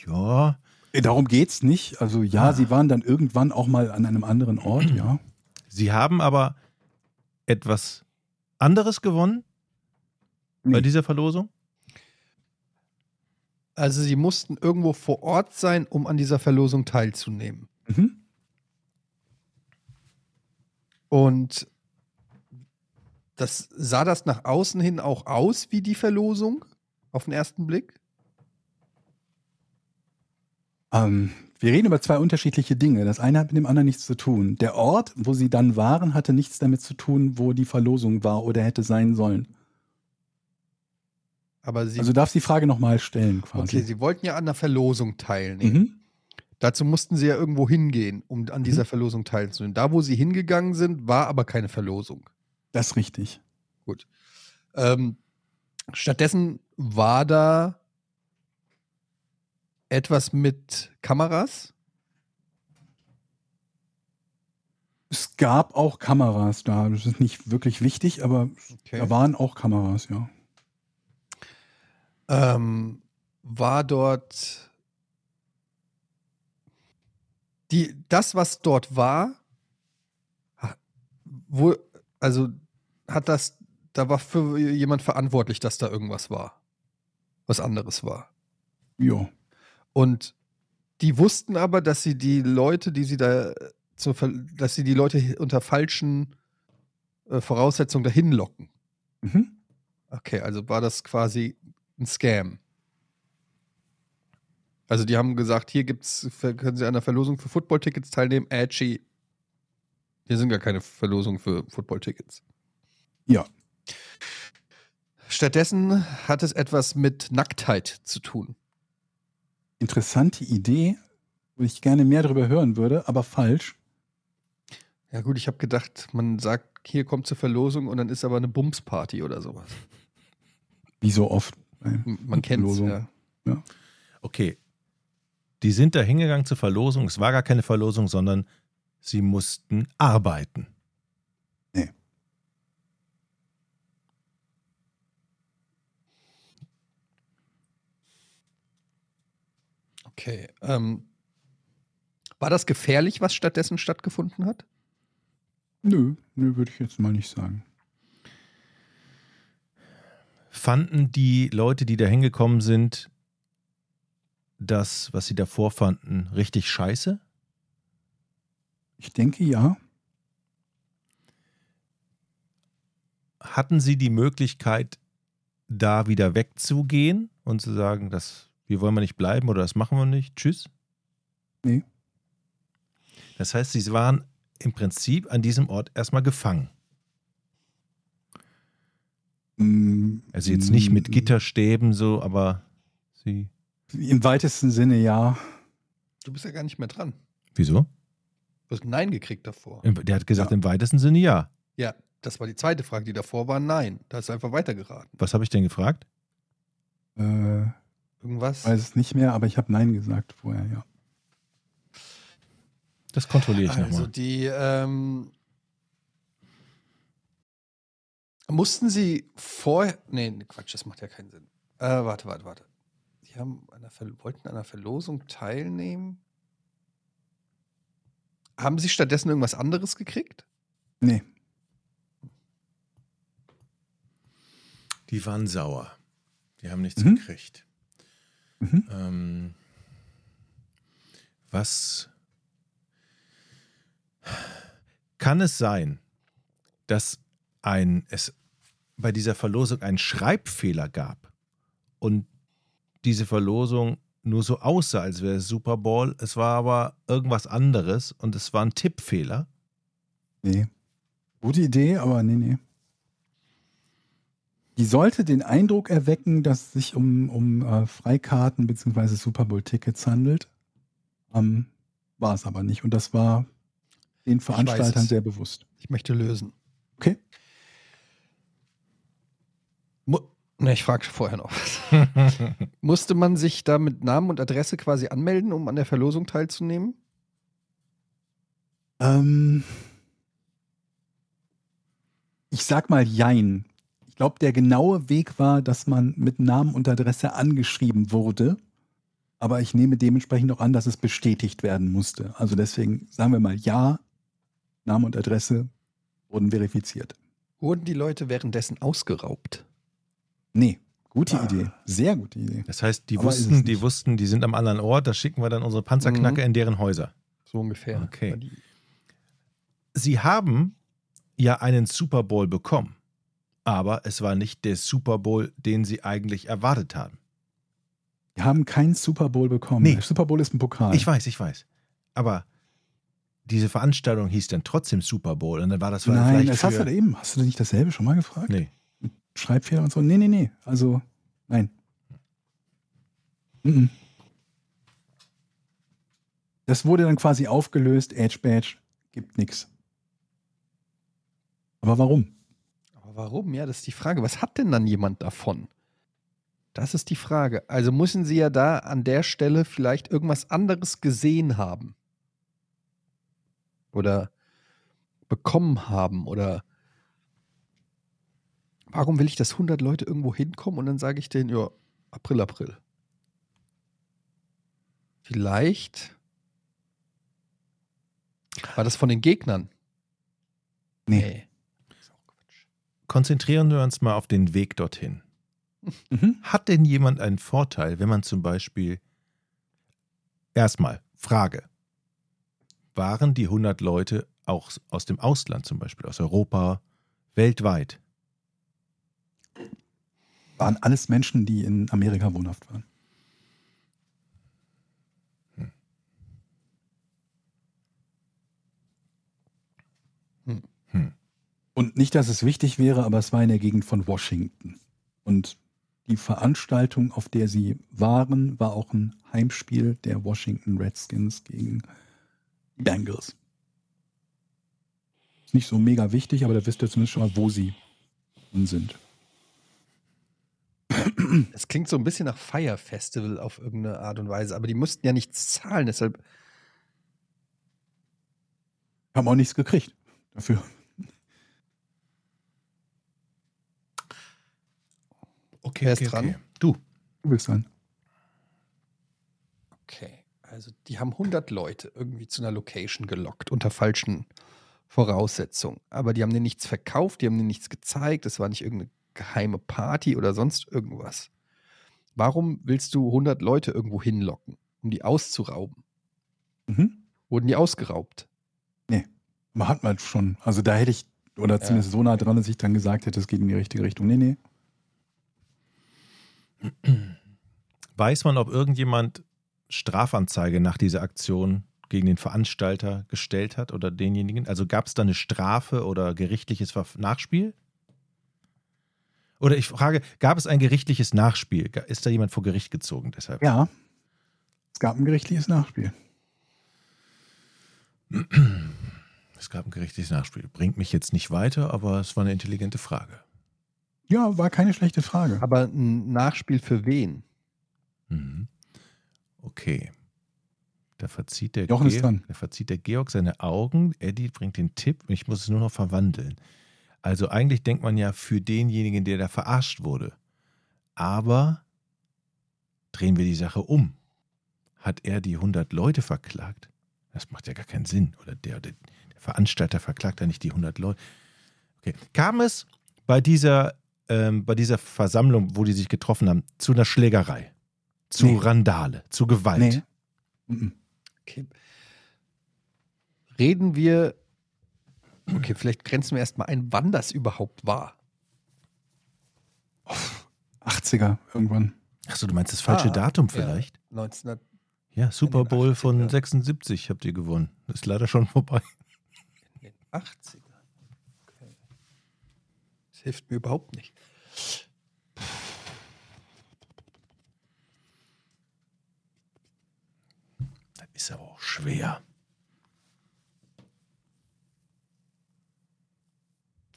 Ja. Äh, darum geht's nicht. Also ja, Ah. sie waren dann irgendwann auch mal an einem anderen Ort, ja. Sie haben aber etwas anderes gewonnen bei Nee. dieser Verlosung? Also, sie mussten irgendwo vor Ort sein, um an dieser Verlosung teilzunehmen. Mhm. Und das sah das nach außen hin auch aus wie die Verlosung auf den ersten Blick? Ähm, wir reden über zwei unterschiedliche Dinge. Das eine hat mit dem anderen nichts zu tun. Der Ort, wo sie dann waren, hatte nichts damit zu tun, wo die Verlosung war oder hätte sein sollen. Aber sie, Also darfst die Frage nochmal stellen okay, quasi. sie wollten ja an der Verlosung teilnehmen. mhm. Dazu mussten sie ja irgendwo hingehen, um an dieser Verlosung teilzunehmen. Da, wo sie hingegangen sind, war aber keine Verlosung. Das ist richtig. Gut. Ähm, stattdessen war da etwas mit Kameras. Es gab auch Kameras da. Das ist nicht wirklich wichtig, aber Okay. da waren auch Kameras, ja. Ähm, war dort die, das, was dort war, wo, also hat das, da war für jemand verantwortlich, dass da irgendwas war. Was anderes war. Ja. Und die wussten aber, dass sie die Leute, die sie da zur, Ver- dass sie die Leute unter falschen äh, Voraussetzungen dahin locken. Mhm. Okay, also war das quasi ein Scam. Also die haben gesagt, hier gibt's, können Sie an der Verlosung für Football-Tickets teilnehmen? Ätschi. Hier sind gar keine Verlosungen für Football-Tickets. Ja. Stattdessen hat es etwas mit Nacktheit zu tun. Interessante Idee, wo ich gerne mehr darüber hören würde, aber falsch. Ja gut, ich habe gedacht, man sagt, hier kommt zur Verlosung und dann ist aber eine Bumsparty oder sowas. Wie so oft. Man kennt es, Verlosung. ja. Okay. Die sind da hingegangen zur Verlosung. Es war gar keine Verlosung, sondern sie mussten arbeiten. Okay. Ähm, war das gefährlich, was stattdessen stattgefunden hat? Nö, nö, würde ich jetzt mal nicht sagen. Fanden die Leute, die da hingekommen sind, das, was sie davor fanden, richtig scheiße? Ich denke ja. Hatten sie die Möglichkeit, da wieder wegzugehen und zu sagen, das, hier wollen wir nicht bleiben oder das machen wir nicht? Tschüss? Nee. Das heißt, sie waren im Prinzip an diesem Ort erstmal gefangen. Mm, Also jetzt nicht mit mm, Gitterstäben so, aber sie. Im weitesten Sinne ja. Du bist ja gar nicht mehr dran. Wieso? Du hast ein Nein gekriegt davor. Der hat gesagt, Ja. im weitesten Sinne ja. Ja, das war die zweite Frage, die davor war Nein. Da hast du einfach weitergeraten. Was habe ich denn gefragt? Äh, Irgendwas? weiß es nicht mehr, aber ich habe Nein gesagt vorher, ja. Das kontrolliere ich Also nochmal. die, ähm, mussten sie vorher, nee, nee, Quatsch, das macht ja keinen Sinn. Äh, warte, warte, warte. Die haben an der Ver wollten an einer Verlosung teilnehmen. Haben sie stattdessen irgendwas anderes gekriegt? Nee. Die waren sauer. Die haben nichts Mhm. gekriegt. Mhm. Ähm, was kann es sein, dass ein, es bei dieser Verlosung einen Schreibfehler gab und diese Verlosung nur so aussah, als wäre es Super Bowl, es war aber irgendwas anderes und es war ein Tippfehler? Nee. Gute Idee, aber nee, nee. Die sollte den Eindruck erwecken, dass es sich um, um äh, Freikarten bzw. Super Bowl-Tickets handelt. Ähm, war es aber nicht. Und das war den Veranstaltern sehr bewusst. Ich möchte lösen. Okay. Ne, ich frage vorher noch was. <laughs> Musste man sich da mit Namen und Adresse quasi anmelden, um an der Verlosung teilzunehmen? Ähm, ich sag mal Jein. Ich glaube, der genaue Weg war, dass man mit Namen und Adresse angeschrieben wurde. Aber ich nehme dementsprechend auch an, dass es bestätigt werden musste. Also deswegen sagen wir mal ja, Name und Adresse wurden verifiziert. Wurden die Leute währenddessen ausgeraubt? Nee, gute Ah. Idee. Sehr gute Idee. Das heißt, die Aber wussten, die wussten, die sind am anderen Ort, da schicken wir dann unsere Panzerknacker Mhm. in deren Häuser. So ungefähr. Okay. Sie haben ja einen Super Bowl bekommen, aber es war nicht der Super Bowl, den sie eigentlich erwartet haben. Wir haben keinen Super Bowl bekommen. Nee. Der Super Bowl ist ein Pokal. Ich weiß, ich weiß. Aber diese Veranstaltung hieß dann trotzdem Super Bowl und dann war das Nein, vielleicht das hast du eben. Hast du nicht dasselbe schon mal gefragt? Nee. Schreibfehler und so? Nee, nee, nee. Also, nein. Mhm. Das wurde dann quasi aufgelöst. Edge Badge gibt nichts. Aber warum? Aber warum? Ja, das ist die Frage. Was hat denn dann jemand davon? Das ist die Frage. Also müssen sie ja da an der Stelle vielleicht irgendwas anderes gesehen haben. Oder bekommen haben. Oder warum will ich, dass 100 Leute irgendwo hinkommen und dann sage ich denen, ja, April, April. Vielleicht War das von den Gegnern? Nee. Konzentrieren wir uns mal auf den Weg dorthin. <laughs> Mhm. Hat denn jemand einen Vorteil, wenn man zum Beispiel erstmal Frage, waren die 100 Leute auch aus dem Ausland zum Beispiel, aus Europa, weltweit? Waren alles Menschen, die in Amerika wohnhaft waren. Hm. Und nicht, dass es wichtig wäre, aber es war in der Gegend von Washington. Und die Veranstaltung, auf der sie waren, war auch ein Heimspiel der Washington Redskins gegen die Bengals. Ist nicht so mega wichtig, aber da wisst ihr zumindest schon mal, wo sie sind. <clears throat> Es klingt so ein bisschen nach Fire Festival auf irgendeine Art und Weise, aber die mussten ja nichts zahlen, deshalb. Haben auch nichts gekriegt dafür. Okay, Wer ist dran? Du. Du bist dran. Okay, also die haben 100 Leute irgendwie zu einer Location gelockt unter falschen Voraussetzungen. Aber die haben denen nichts verkauft, die haben denen nichts gezeigt, es war nicht irgendeine geheime Party oder sonst irgendwas. Warum willst du 100 Leute irgendwo hinlocken, um die auszurauben? Mhm. Wurden die ausgeraubt? Man hat man schon. Also da hätte ich, oder zumindest so nah dran, dass ich dann gesagt hätte, es geht in die richtige Richtung. Nee, nee. Weiß man, ob irgendjemand Strafanzeige nach dieser Aktion gegen den Veranstalter gestellt hat oder denjenigen? Also gab es da eine Strafe oder gerichtliches Nachspiel? Oder ich frage, gab es ein gerichtliches Nachspiel? Ist da jemand vor Gericht gezogen deshalb? Ja. Es gab ein gerichtliches Nachspiel. Es gab ein gerichtliches Nachspiel. Bringt mich jetzt nicht weiter, aber es war eine intelligente Frage. Ja, war keine schlechte Frage. Aber ein Nachspiel für wen? Mhm. Okay. Da verzieht der, Georg, dran. da verzieht der Georg seine Augen. Eddie bringt den Tipp. Ich muss es nur noch verwandeln. Also eigentlich denkt man ja für denjenigen, der da verarscht wurde. Aber drehen wir die Sache um. Hat er die 100 Leute verklagt? Das macht ja gar keinen Sinn. Oder der, der, der Veranstalter verklagt ja nicht die 100 Leute. Okay. Kam es bei dieser, ähm, bei dieser Versammlung, wo die sich getroffen haben, zu einer Schlägerei? Zu Nee. Randale, zu Gewalt? Nee. Okay. Reden wir. Okay, vielleicht grenzen wir erstmal ein, wann das überhaupt war. 80er irgendwann. Achso, du meinst das falsche Ah, Datum ja. vielleicht? 1900. Ja, Super Bowl von 80er. 76 habt ihr gewonnen. Ist leider schon vorbei. In den 80er. Okay. Das hilft mir überhaupt nicht. Das ist aber auch schwer.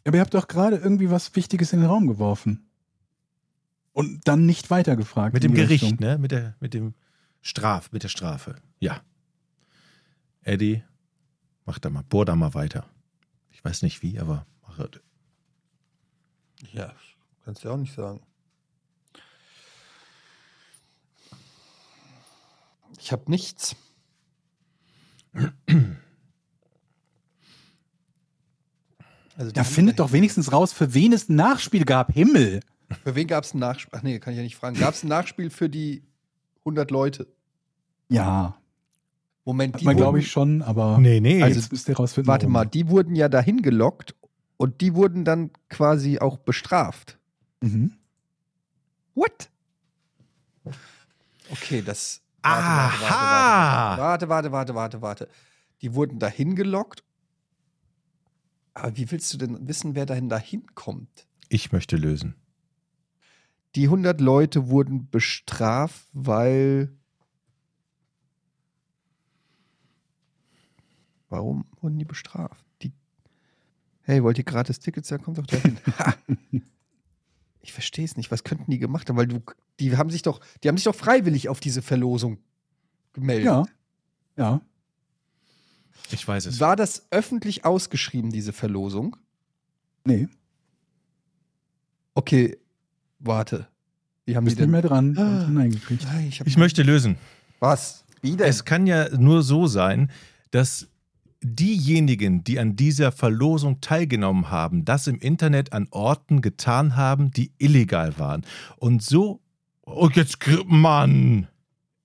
Aber ihr habt doch gerade irgendwie was Wichtiges in den Raum geworfen. Und dann nicht weitergefragt. Mit dem Gericht, Richtung. ne? Mit der, mit dem Straf, mit der Strafe. Ja. Eddie, mach da mal, bohr da mal weiter. Ich weiß nicht wie, aber mach es. Ja, kannst du ja auch nicht sagen. Ich habe nichts. Also haben findet da- doch wenigstens raus, für wen es ein Nachspiel gab. Himmel. Für wen gab es ein Nachspiel? Ach nee, kann ich ja nicht fragen. Gab es ein Nachspiel für die 100 Leute? Ja, Moment, die man glaube ich schon, aber Nee, nee. also jetzt müsst ihr rausfinden. Warte warum. mal, die wurden ja dahin gelockt und die wurden dann quasi auch bestraft. Mhm. What? Okay, das. Aha! Warte, warte, warte, warte, warte. Die wurden dahin gelockt. Aber wie willst du denn wissen, wer dahin dahin kommt? ich möchte lösen. Die 100 Leute wurden bestraft, weil. Warum wurden die bestraft? Die hey, wollt ihr gratis Tickets? Dann kommt doch dahin. <laughs> Ich verstehe es nicht. Was könnten die gemacht haben? Weil du, die haben sich doch, die haben sich doch freiwillig auf diese Verlosung gemeldet. Ja. Ja. Ich weiß es. War das öffentlich ausgeschrieben, diese Verlosung? Nee, Okay, warte. Wie haben bist nicht denn? mehr dran. Ah. Nein, gekriegt. Nein, ich Ich möchte lösen. was? Wie denn? Es kann ja nur so sein, dass diejenigen, die an dieser Verlosung teilgenommen haben, das im Internet an Orten getan haben, die illegal waren. Und so. Oh, jetzt, Mann!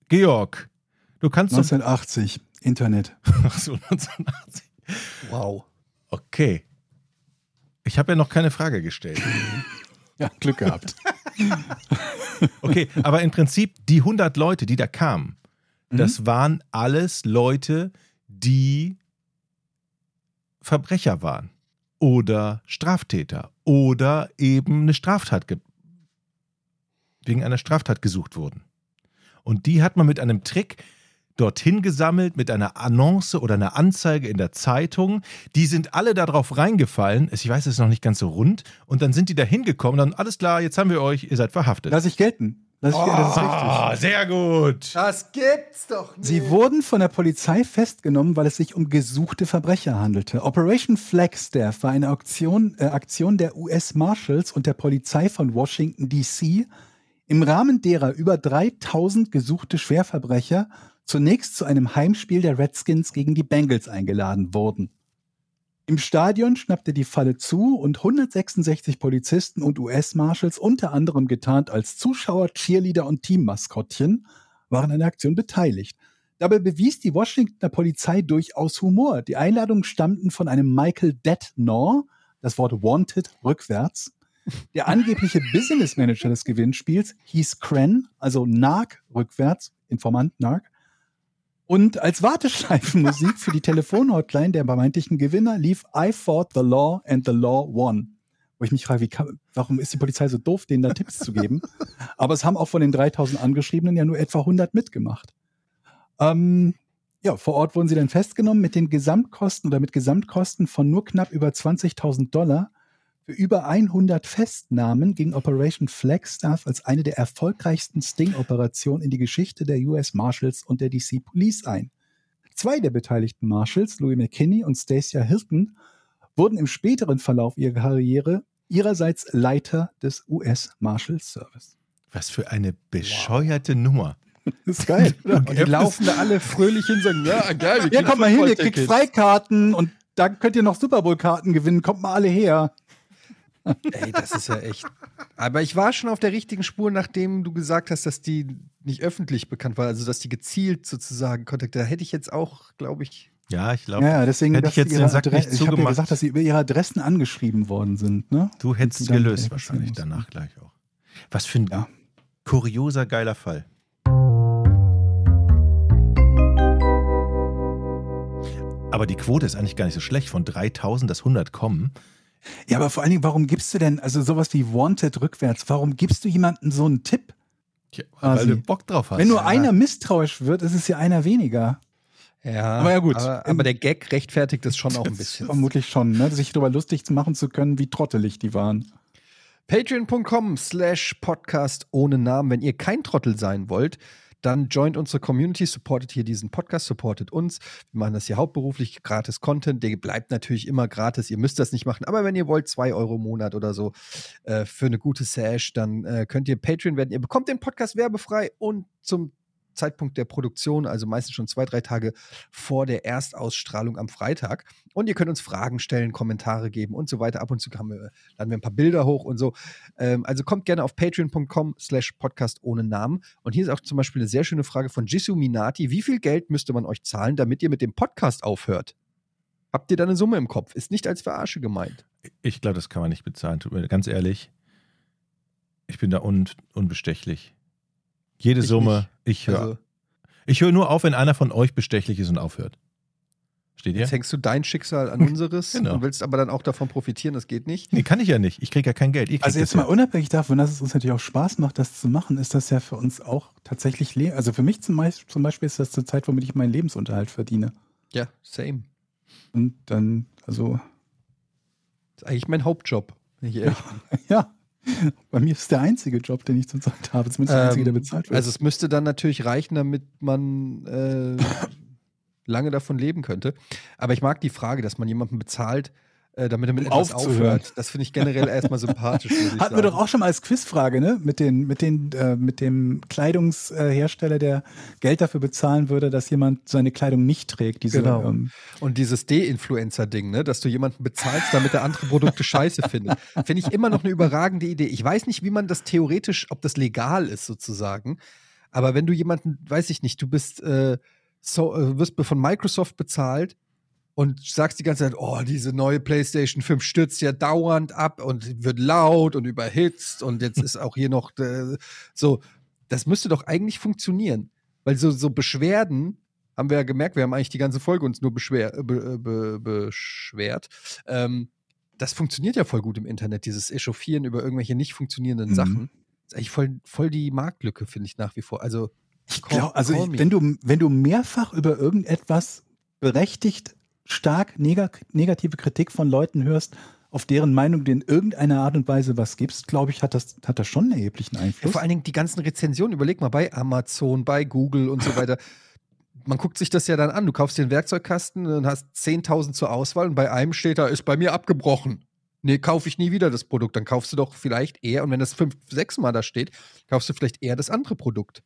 Georg, du kannst doch. 1980, Internet. <laughs> Ach so, 1980. Wow. Okay. Ich habe ja noch keine Frage gestellt. <laughs> Ja, Glück gehabt. <laughs> Okay, aber im Prinzip die 100 Leute, die da kamen, Mhm. das waren alles Leute, die Verbrecher waren oder Straftäter oder eben eine Straftat ge wegen einer Straftat gesucht wurden. Und die hat man mit einem Trick dorthin gesammelt, mit einer Annonce oder einer Anzeige in der Zeitung. Die sind alle darauf reingefallen. Ich weiß, es ist noch nicht ganz so rund. Und dann sind die da hingekommen. Dann, alles klar, jetzt haben wir euch, ihr seid verhaftet. Lass ich gelten. Lass ich, das ist richtig. Ah, sehr gut. Das gibt's doch nicht. Sie wurden von der Polizei festgenommen, weil es sich um gesuchte Verbrecher handelte. Operation Flagstaff war eine Aktion, äh, Aktion der US Marshals und der Polizei von Washington, D.C., im Rahmen derer über 3000 gesuchte Schwerverbrecher zunächst zu einem Heimspiel der Redskins gegen die Bengals eingeladen wurden. Im Stadion schnappte die Falle zu und 166 Polizisten und US-Marshals, unter anderem getarnt als Zuschauer, Cheerleader und Teammaskottchen, waren an der Aktion beteiligt. Dabei bewies die Washingtoner Polizei durchaus Humor. Die Einladungen stammten von einem Michael Detnor, das Wort wanted rückwärts. Der angebliche Business Manager des Gewinnspiels hieß Cren, also Narc rückwärts, Informant Narc. Und als Warteschleifenmusik für die Telefonhotline der vermeintlichen Gewinner lief I fought the law and the law won. Wo ich mich frage, kann, warum ist die Polizei so doof, denen da Tipps zu geben? <laughs> Aber es haben auch von den 3000 Angeschriebenen ja nur etwa 100 mitgemacht. Ähm, ja, vor Ort wurden sie dann festgenommen mit den Gesamtkosten oder mit Gesamtkosten von nur knapp über 20.000 Dollar. Für über 100 Festnahmen ging Operation Flagstaff als eine der erfolgreichsten Sting-Operationen in die Geschichte der US Marshals und der DC Police ein. Zwei der beteiligten Marshals, Louis McKinney und Stacia Hilton, wurden im späteren Verlauf ihrer Karriere ihrerseits Leiter des US Marshals Service. Was für eine bescheuerte Nummer. <laughs> Das ist geil, <laughs> oder? Und die laufen da alle fröhlich hin und sagen, ja, geil, wir Ja, kommt mal hin, ihr kriegt. Freikarten und da könnt ihr noch Super Bowl-Karten gewinnen. Kommt mal alle her. Ey, das ist ja echt. Aber ich war schon auf der richtigen Spur, nachdem du gesagt hast, dass die nicht öffentlich bekannt war, also dass die gezielt sozusagen Kontakt. Da hätte ich jetzt auch, glaube ich. Ja, ich glaube, Ja, deswegen hätte dass ich jetzt den Sack nicht Ich habe ja zugemacht. gesagt, dass sie über ihre Adressen angeschrieben worden sind. Ne? du hättest gelöst wahrscheinlich danach gleich auch. Was für ein Ja. kurioser, geiler Fall. Aber die Quote ist eigentlich gar nicht so schlecht. Von 3000, dass 100 kommen. Ja, aber vor allen Dingen, warum gibst du denn, also sowas wie Wanted rückwärts, warum gibst du jemandem so einen Tipp? Quasi. weil du Bock drauf hast. Wenn nur ja. einer misstrauisch wird, ist es ja einer weniger. Ja, Aber ja, gut. Aber, aber der Gag rechtfertigt das schon auch ein bisschen. Vermutlich schon, ne? sich darüber lustig zu machen zu können, wie trottelig die waren. Patreon.com slash Podcast ohne Namen. Wenn ihr kein Trottel sein wollt, dann joint unsere Community, supportet hier diesen Podcast, supportet uns. Wir machen das hier hauptberuflich, gratis Content. Der bleibt natürlich immer gratis. Ihr müsst das nicht machen. Aber wenn ihr wollt, zwei Euro im Monat oder so äh, für eine gute Sash, dann äh, könnt ihr Patreon werden. Ihr bekommt den Podcast werbefrei und zum Zeitpunkt der Produktion, also meistens schon zwei, drei Tage vor der Erstausstrahlung am Freitag. Und ihr könnt uns Fragen stellen, Kommentare geben und so weiter. Ab und zu wir, laden wir ein paar Bilder hoch und so. Ähm, also kommt gerne auf patreon.com slash podcast ohne Namen. Und hier ist auch zum Beispiel eine sehr schöne Frage von Jisoo Minati. Wie viel Geld müsste man euch zahlen, damit ihr mit dem Podcast aufhört? Habt ihr da eine Summe im Kopf? Ist nicht als Verarsche gemeint. Ich glaube, das kann man nicht bezahlen. Tut mir ganz ehrlich. Ich bin da un unbestechlich. Jede Ich Summe, ich höre. Also, Ich höre nur auf, wenn einer von euch bestechlich ist und aufhört. Steht ihr? jetzt hängst du dein Schicksal an <laughs> unseres Genau. und willst aber dann auch davon profitieren. Das geht nicht. Nee, kann ich ja nicht. Ich kriege ja kein Geld. Also jetzt mal ja. unabhängig davon, dass es uns natürlich auch Spaß macht, das zu machen, ist das ja für uns auch tatsächlich, le also für mich zum, Beispiel ist das zur Zeit, womit ich meinen Lebensunterhalt verdiene. Ja, same. Und dann, also, Das ist eigentlich mein Hauptjob. Wenn ich ehrlich bin. <laughs> ja, bei mir ist der einzige Job, den ich zurzeit habe, zumindest der einzige, der Ähm, bezahlt wird. Also es müsste dann natürlich reichen, damit man äh, <laughs> lange davon leben könnte. Aber ich mag die Frage, dass man jemanden bezahlt, äh, damit er mit Um etwas aufhört. Das finde ich generell erstmal sympathisch. Hatten wir doch auch schon mal als Quizfrage, ne? Mit, den, mit, den, äh, mit dem Kleidungshersteller, der Geld dafür bezahlen würde, dass jemand seine Kleidung nicht trägt. Diese, Genau. ähm, Und dieses De-Influencer-Ding, ne, dass du jemanden bezahlst, damit er andere Produkte scheiße findet, finde ich immer noch eine überragende Idee. Ich weiß nicht, wie man das theoretisch, ob das legal ist sozusagen, aber wenn du jemanden, weiß ich nicht, du bist, äh, so, äh, wirst von Microsoft bezahlt und sagst die ganze Zeit, oh, diese neue PlayStation 5 stürzt ja dauernd ab und wird laut und überhitzt und jetzt ist auch hier noch äh, so, das müsste doch eigentlich funktionieren, weil so, so Beschwerden haben wir ja gemerkt, wir haben eigentlich die ganze Folge uns nur beschwer, äh, be, be, beschwert. Ähm, das funktioniert ja voll gut im Internet, dieses Echauffieren über irgendwelche nicht funktionierenden Mhm. Sachen. ist eigentlich voll, voll die Marktlücke, finde ich nach wie vor. Also, Ich glaube, also ich, wenn du, wenn du mehrfach über irgendetwas berechtigt stark neg negative Kritik von Leuten hörst, auf deren Meinung du in irgendeiner Art und Weise was gibst, glaube ich, hat das, hat das schon einen erheblichen Ja, Einfluss. vor allen Dingen die ganzen Rezensionen, überleg mal, bei Amazon, bei Google und so <laughs> weiter. Man guckt sich das ja dann an. Du kaufst dir einen Werkzeugkasten und hast 10.000 zur Auswahl und bei einem steht da, ist bei mir abgebrochen. Nee, kaufe ich nie wieder das Produkt. Dann kaufst du doch vielleicht eher, und wenn das fünf, sechs Mal da steht, kaufst du vielleicht eher das andere Produkt.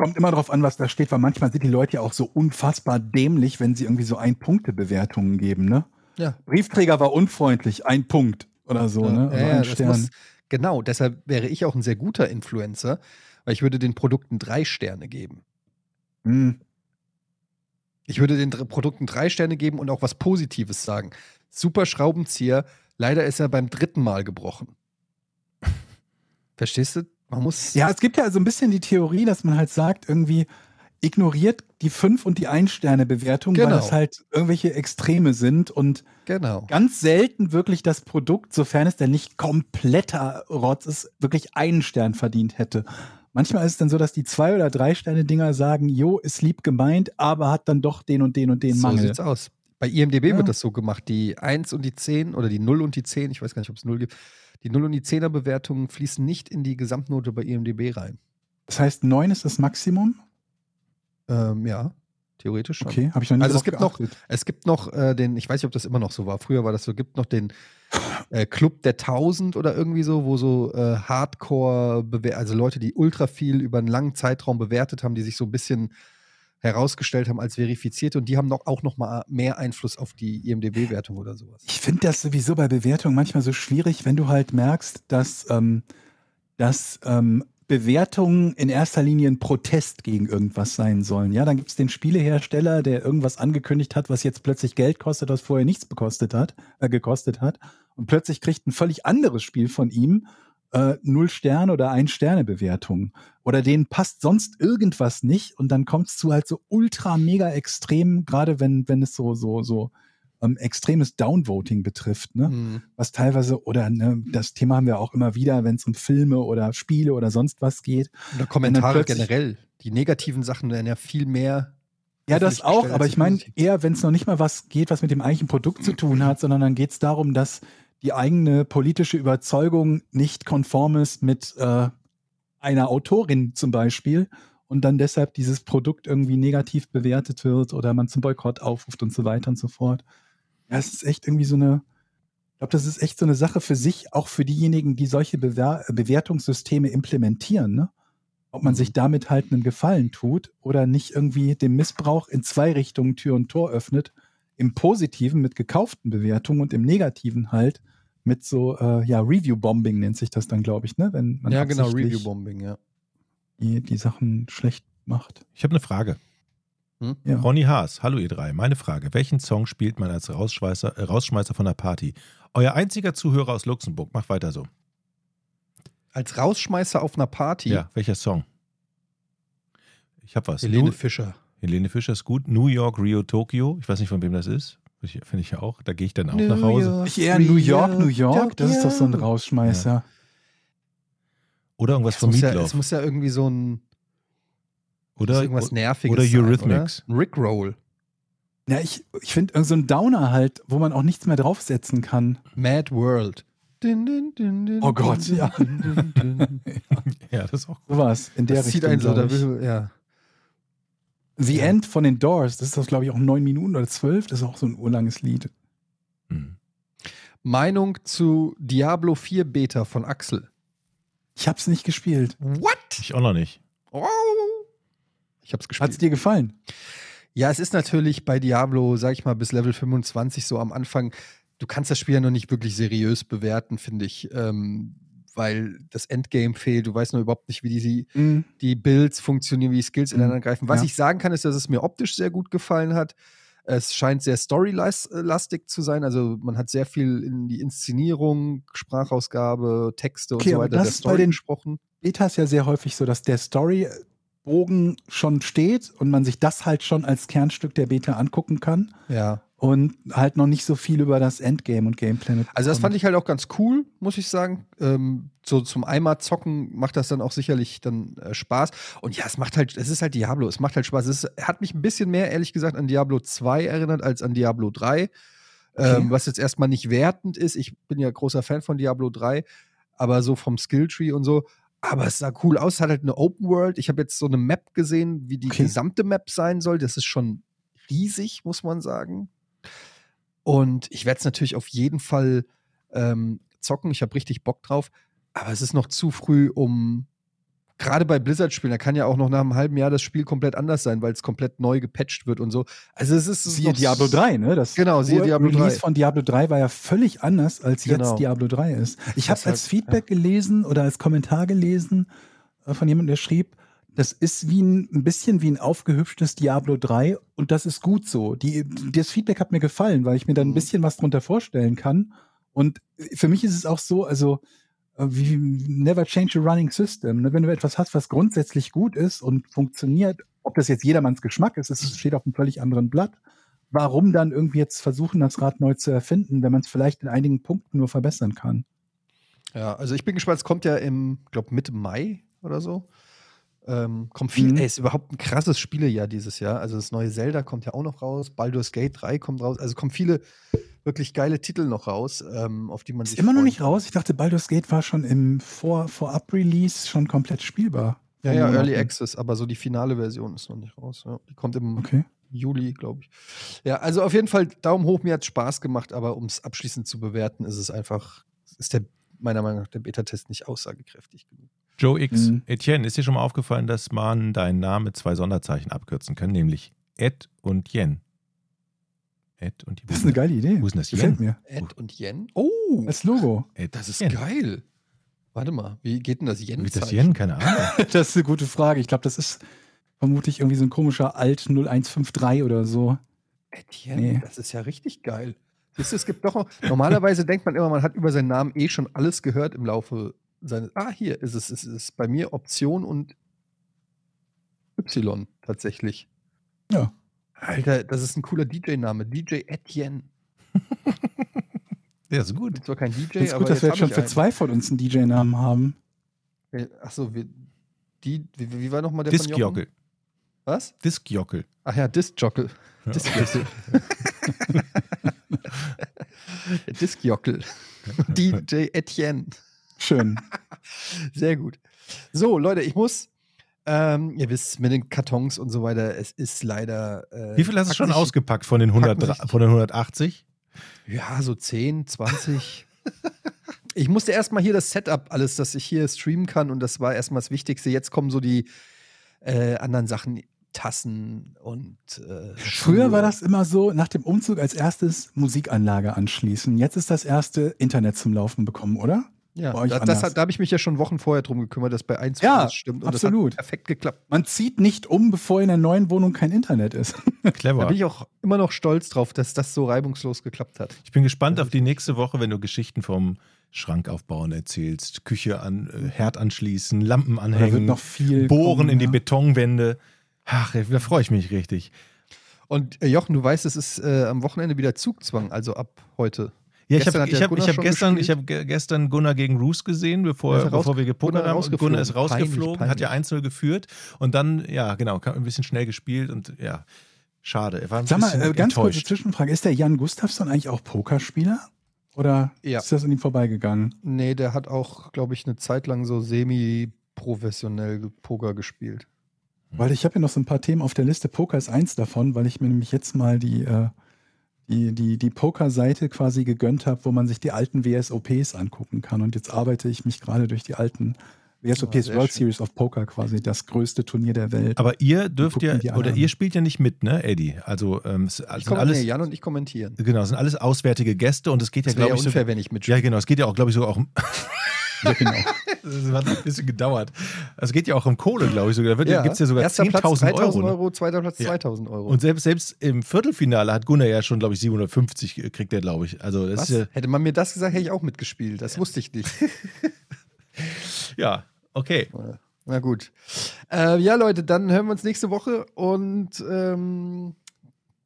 Kommt immer drauf an, was da steht, weil manchmal sind die Leute ja auch so unfassbar dämlich, wenn sie irgendwie so Ein-Punkte-Bewertungen geben, ne? Ja. Briefträger war unfreundlich, ein Punkt oder so, ne? Also ja, ja, ein Stern. muss, genau, deshalb wäre ich auch ein sehr guter Influencer, weil ich würde den Produkten drei Sterne geben. Hm. Ich würde den Produkten drei Sterne geben und auch was Positives sagen. Super Schraubenzieher, leider ist er beim dritten Mal gebrochen. <laughs> Verstehst du? Man muss. Ja, es gibt ja so ein bisschen die Theorie, dass man halt sagt, irgendwie ignoriert die 5 und die 1-Sterne-Bewertung, weil Genau. das halt irgendwelche Extreme sind und Genau. ganz selten wirklich das Produkt, sofern es denn nicht kompletter Rotz ist, wirklich einen Stern verdient hätte. Manchmal ist es dann so, dass die zwei oder drei Sterne Dinger sagen, jo, ist lieb gemeint, aber hat dann doch den und den und den so Mangel. sieht's aus. Bei IMDB Ja. wird das so gemacht. Die 1 und die 10 oder die 0 und die 10, ich weiß gar nicht, ob es 0 gibt. Die 0 und die 10er Bewertungen fließen nicht in die Gesamtnote bei IMDB rein. Das heißt, neun ist das Maximum. Ähm, ja, theoretisch schon. Okay, habe ich noch nicht Also es gibt noch-. Es gibt noch äh, den, ich weiß nicht, ob das immer noch so war, früher war das so, gibt noch den äh, Club der 1000 oder irgendwie so, wo so äh, Hardcore, also Leute, die ultra viel über einen langen Zeitraum bewertet haben, die sich so ein bisschen herausgestellt haben als verifiziert und die haben noch, auch noch mal mehr Einfluss auf die IMDB-Wertung oder sowas. Ich finde das sowieso bei Bewertungen manchmal so schwierig, wenn du halt merkst, dass, ähm, dass ähm, Bewertungen in erster Linie ein Protest gegen irgendwas sein sollen. Ja, dann gibt es den Spielehersteller, der irgendwas angekündigt hat, was jetzt plötzlich Geld kostet, was vorher nichts bekostet hat, äh, gekostet hat. Und plötzlich kriegt ein völlig anderes Spiel von ihm äh, null Sterne oder ein Sterne Bewertung. Oder denen passt sonst irgendwas nicht und dann kommt es zu halt so ultra mega extrem, gerade wenn, wenn es so, so, so ähm, extremes Downvoting betrifft, ne? Mhm. Was teilweise, oder ne, das Thema haben wir auch immer wieder, wenn es um Filme oder Spiele oder sonst was geht. Oder Kommentare generell. Die negativen Sachen werden ja viel mehr. Ja, das auch, aber ich meine eher, wenn es noch nicht mal was geht, was mit dem eigentlichen Produkt zu tun hat, sondern dann geht es darum, dass die eigene politische Überzeugung nicht konform ist mit äh, einer Autorin zum Beispiel und dann deshalb dieses Produkt irgendwie negativ bewertet wird oder man zum Boykott aufruft und so weiter und so fort. Ja, es ist echt irgendwie so eine, ich glaube, das ist echt so eine Sache für sich, auch für diejenigen, die solche Bewer Bewertungssysteme implementieren, ne? Ob man Mhm. sich damit halt einen Gefallen tut oder nicht irgendwie dem Missbrauch in zwei Richtungen Tür und Tor öffnet. Im Positiven mit gekauften Bewertungen und im Negativen halt mit so, äh, ja, Review-Bombing nennt sich das dann, glaube ich, ne? Wenn man ja, genau, Review-Bombing, ja. die, die Sachen schlecht macht. Ich habe eine Frage. Ja. Ronny Haas, hallo ihr drei. Meine Frage: Welchen Song spielt man als Rausschmeißer, äh, Rausschmeißer von der Party? Euer einziger Zuhörer aus Luxemburg. Macht weiter so. Als Rausschmeißer auf einer Party, Ja, welcher Song? Ich habe was. Helene Nu- Fischer. Helene Fischer ist gut. New York, Rio, Tokio. Ich weiß nicht, von wem das ist. Finde ich ja auch. Da gehe ich dann auch nach Hause. Ich eher New York, New York, das ist doch so ein Rausschmeißer. Oder irgendwas Es von muss, ja, Meatloaf. es muss ja irgendwie so ein oder irgendwas Nerviges oder sein, Eurythmics. Oder? Ein Rickroll. Ja, ich, ich finde irgend so ein Downer halt, wo man auch nichts mehr draufsetzen kann. Mad World. Din, din, din, din, Oh Gott, din, ja. din, din, din. <laughs> ja, das ist auch gut. Sowas in der Das zieht Richtung. einen so, da will, ja. The Ja. End von den Doors, das ist doch, glaube ich, auch neun Minuten oder zwölf. Das ist auch so ein urlanges Lied. Hm. Meinung zu Diablo 4 Beta von Axel. Ich hab's nicht gespielt. What? Ich auch noch nicht. Oh. Ich hab's gespielt. Hat's dir gefallen? Ja, es ist natürlich bei Diablo, sag ich mal, bis Level 25 so am Anfang. Du kannst das Spiel ja noch nicht wirklich seriös bewerten, finde ich, ähm, weil das Endgame fehlt. Du weißt noch überhaupt nicht, wie die, Mhm. die Builds funktionieren, wie die Skills Mhm. ineinander greifen. Was Ja. ich sagen kann, ist, dass es mir optisch sehr gut gefallen hat. Es scheint sehr storylastig zu sein. Also man hat sehr viel in die Inszenierung, Sprachausgabe, Texte Okay, und so weiter der das Story bei den- gesprochen. Beta ist ja sehr häufig so, dass der Storybogen schon steht und man sich das halt schon als Kernstück der Beta angucken kann Ja. Und halt noch nicht so viel über das Endgame und Gameplay. Also das fand ich halt auch ganz cool, muss ich sagen. Ähm, so zum Eimer zocken macht das dann auch sicherlich dann äh, Spaß. Und ja, es macht halt, es ist halt Diablo, es macht halt Spaß. Es ist, hat mich ein bisschen mehr, ehrlich gesagt, an Diablo 2 erinnert als an Diablo 3. Ähm, Okay. was jetzt erstmal nicht wertend ist. Ich bin ja großer Fan von Diablo 3, aber so vom Skilltree und so. Aber es sah cool aus, es hat halt eine Open World. Ich habe jetzt so eine Map gesehen, wie die Okay. gesamte Map sein soll. Das ist schon riesig, muss man sagen. Und ich werde es natürlich auf jeden Fall ähm, zocken. Ich habe richtig Bock drauf. Aber es ist noch zu früh, um gerade bei Blizzard-Spielen, da kann ja auch noch nach einem halben Jahr das Spiel komplett anders sein, weil es komplett neu gepatcht wird und so. Also es ist Siehe Diablo 3, ne? Das Genau, siehe Diablo Release 3. von Diablo 3 war ja völlig anders, als Genau. jetzt Diablo 3 ist. Ich habe als Feedback gelesen oder als Kommentar gelesen äh, von jemandem, der schrieb, das ist wie ein, ein bisschen wie ein aufgehübschtes Diablo 3 und das ist gut so. Die, das Feedback hat mir gefallen, weil ich mir da ein Mhm. bisschen was drunter vorstellen kann. Und für mich ist es auch so, also äh, wie never change a running system. ne? Wenn du etwas hast, was grundsätzlich gut ist und funktioniert, ob das jetzt jedermanns Geschmack ist, es steht auf einem völlig anderen Blatt. Warum dann irgendwie jetzt versuchen, das Rad neu zu erfinden, wenn man es vielleicht in einigen Punkten nur verbessern kann? Ja, also ich bin gespannt, es kommt ja im, glaube Mitte Mai oder so. Ähm, kommt viel, Mhm. ey, ist überhaupt ein krasses Spielejahr dieses Jahr. Also das neue Zelda kommt ja auch noch raus, Baldur's Gate 3 kommt raus. Also kommen viele wirklich geile Titel noch raus, ähm, auf die man Ist sich immer noch freuen nicht raus. Ich dachte, Baldur's Gate war schon im Vor Vorab-Release schon komplett spielbar. Ja, ja. Early Access, aber so die finale Version ist noch nicht raus. Ja. Die kommt im Okay. Juli, glaube ich. Ja, also auf jeden Fall Daumen hoch, mir hat Spaß gemacht, aber um es abschließend zu bewerten, ist es einfach, ist der meiner Meinung nach der Beta-Test nicht aussagekräftig genug. Joe X. Mhm. Etienne, ist dir schon mal aufgefallen, dass man deinen Namen mit zwei Sonderzeichen abkürzen kann, nämlich Ed und Jen? Ed und die Das ist eine geile Idee. Wo ist denn das Gefällt Jen? mir. Ed und Yen? Oh, Als Logo. Ed das ist Yen. geil. Warte mal, wie geht denn das yen Wie ist das Jen? Keine Ahnung. <laughs> das ist eine gute Frage. Ich glaube, das ist vermutlich irgendwie so ein komischer Alt 0153 oder so. Etienne, Nee. das ist ja richtig geil. Es gibt doch normalerweise <laughs> denkt man immer, man hat über seinen Namen eh schon alles gehört im Laufe seines. Ah, hier ist es. Es ist bei mir Option und Y tatsächlich. Ja. Alter, das ist ein cooler DJ-Name. DJ Etienne. <laughs> Ja, ist gut. Zwar kein DJ, ist aber gut, dass wir jetzt schon für einen. zwei von uns einen DJ-Namen haben. Achso, wie, die, wie, wie war nochmal der? Diskjockel. Was? Diskjockel. Ach ja, Discjockel. Ja. Discjockel. <laughs> <laughs> Discjockel. DJ Etienne. Schön. <laughs> Sehr gut. So, Leute, ich muss. Ähm, ihr wisst, mit den Kartons und so weiter, es ist leider. Äh, Wie viel hast du schon ausgepackt von den, 100, packen sich- von den 180? Ja, so 10, 20. ich musste erstmal hier das Setup, alles, dass ich hier streamen kann, und das war erstmal das Wichtigste. Jetzt kommen so die äh, anderen Sachen, Tassen und. Äh, Früher war das immer so, nach dem Umzug als erstes Musikanlage anschließen. Jetzt ist das erste Internet zum Laufen bekommen, oder? Ja, bei euch da, das anders. hat, da habe ich mich ja schon Wochen vorher drum gekümmert, dass bei 1 Ja, stimmt. Und absolut. das hat perfekt geklappt. Man zieht nicht um, bevor in der neuen Wohnung kein Internet ist. <laughs> Da Clever. bin ich auch immer noch stolz drauf, dass das so reibungslos geklappt hat. Ich bin gespannt auf die nächste Woche, wenn du Geschichten vom Schrank aufbauen erzählst, Küche an, äh, Herd anschließen, Lampen Da wird anhängen, noch viel. bohren kommen, in die ja. Betonwände. Ach, da freue ich mich richtig. Und äh, Jochen, du weißt, es ist äh, am Wochenende wieder Zugzwang, also ab heute. Ja, ich habe ich hab, ich Gunnar hab gestern, gespielt. ich hab ge- gestern Gunnar gegen Roos gesehen, bevor, raus- bevor wir gepokert Gunnar haben. Gunnar ist rausgeflogen, Peinlich, hat ja 1-0 geführt und dann, ja, genau, ein bisschen schnell gespielt und ja, schade. Er war ein Sag mal, äh, ganz kurze. Zwischenfrage. Ist der Jan Gustafsson eigentlich auch Pokerspieler? Oder Ja. ist das an ihm vorbeigegangen? Nee, der hat auch, glaube ich, eine Zeit lang so semi-professionell Poker gespielt. Weil ich habe ja noch so ein paar Themen auf der Liste. Poker ist eins davon, weil ich mir nämlich jetzt mal die, äh, die, die, die Poker-Seite quasi gegönnt habe, wo man sich die alten WSOPs angucken kann. Und jetzt arbeite ich mich gerade durch die alten WSOPs sehr World schön. Series of Poker quasi, das größte Turnier der Welt. Aber ihr dürft ja, oder ihr spielt ja nicht mit, ne, Eddie? Also, ähm, es Ich sind alles, nee, Jan und ich kommentieren. genau, es sind alles auswärtige Gäste und es geht ja, glaube ja ich, unfair, so, wenn ich mitspiele. ja, genau, es geht ja auch, glaube ich, sogar auch um, <laughs> ja, genau. <laughs> das hat ein bisschen gedauert. Es geht ja auch um Kohle, glaube ich sogar. Da Ja, gibt es ja sogar Erster Platz 10.000 3000 Euro. Euro, Ne? zweiter Platz Ja. 2000 Euro. Und selbst, selbst im Viertelfinale hat Gunnar ja schon, glaube ich, 750 kriegt er, glaube ich. Also, das ja, Hätte man mir das gesagt, hätte ich auch mitgespielt. Das wusste ich nicht. <laughs> ja, okay. Na gut. Äh, ja, Leute, dann hören wir uns nächste Woche und ähm,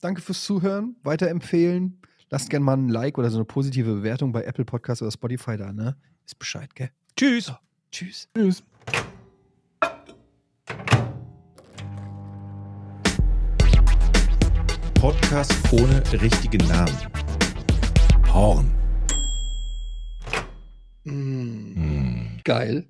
danke fürs Zuhören. Weiterempfehlen. Lasst gerne mal ein Like oder so eine positive Bewertung bei Apple Podcasts oder Spotify da, ne? Ist Bescheid, gell? Tschüss. Tschüss. Tschüss. Podcast ohne richtigen Namen. Porn. Mm. Hm. Geil.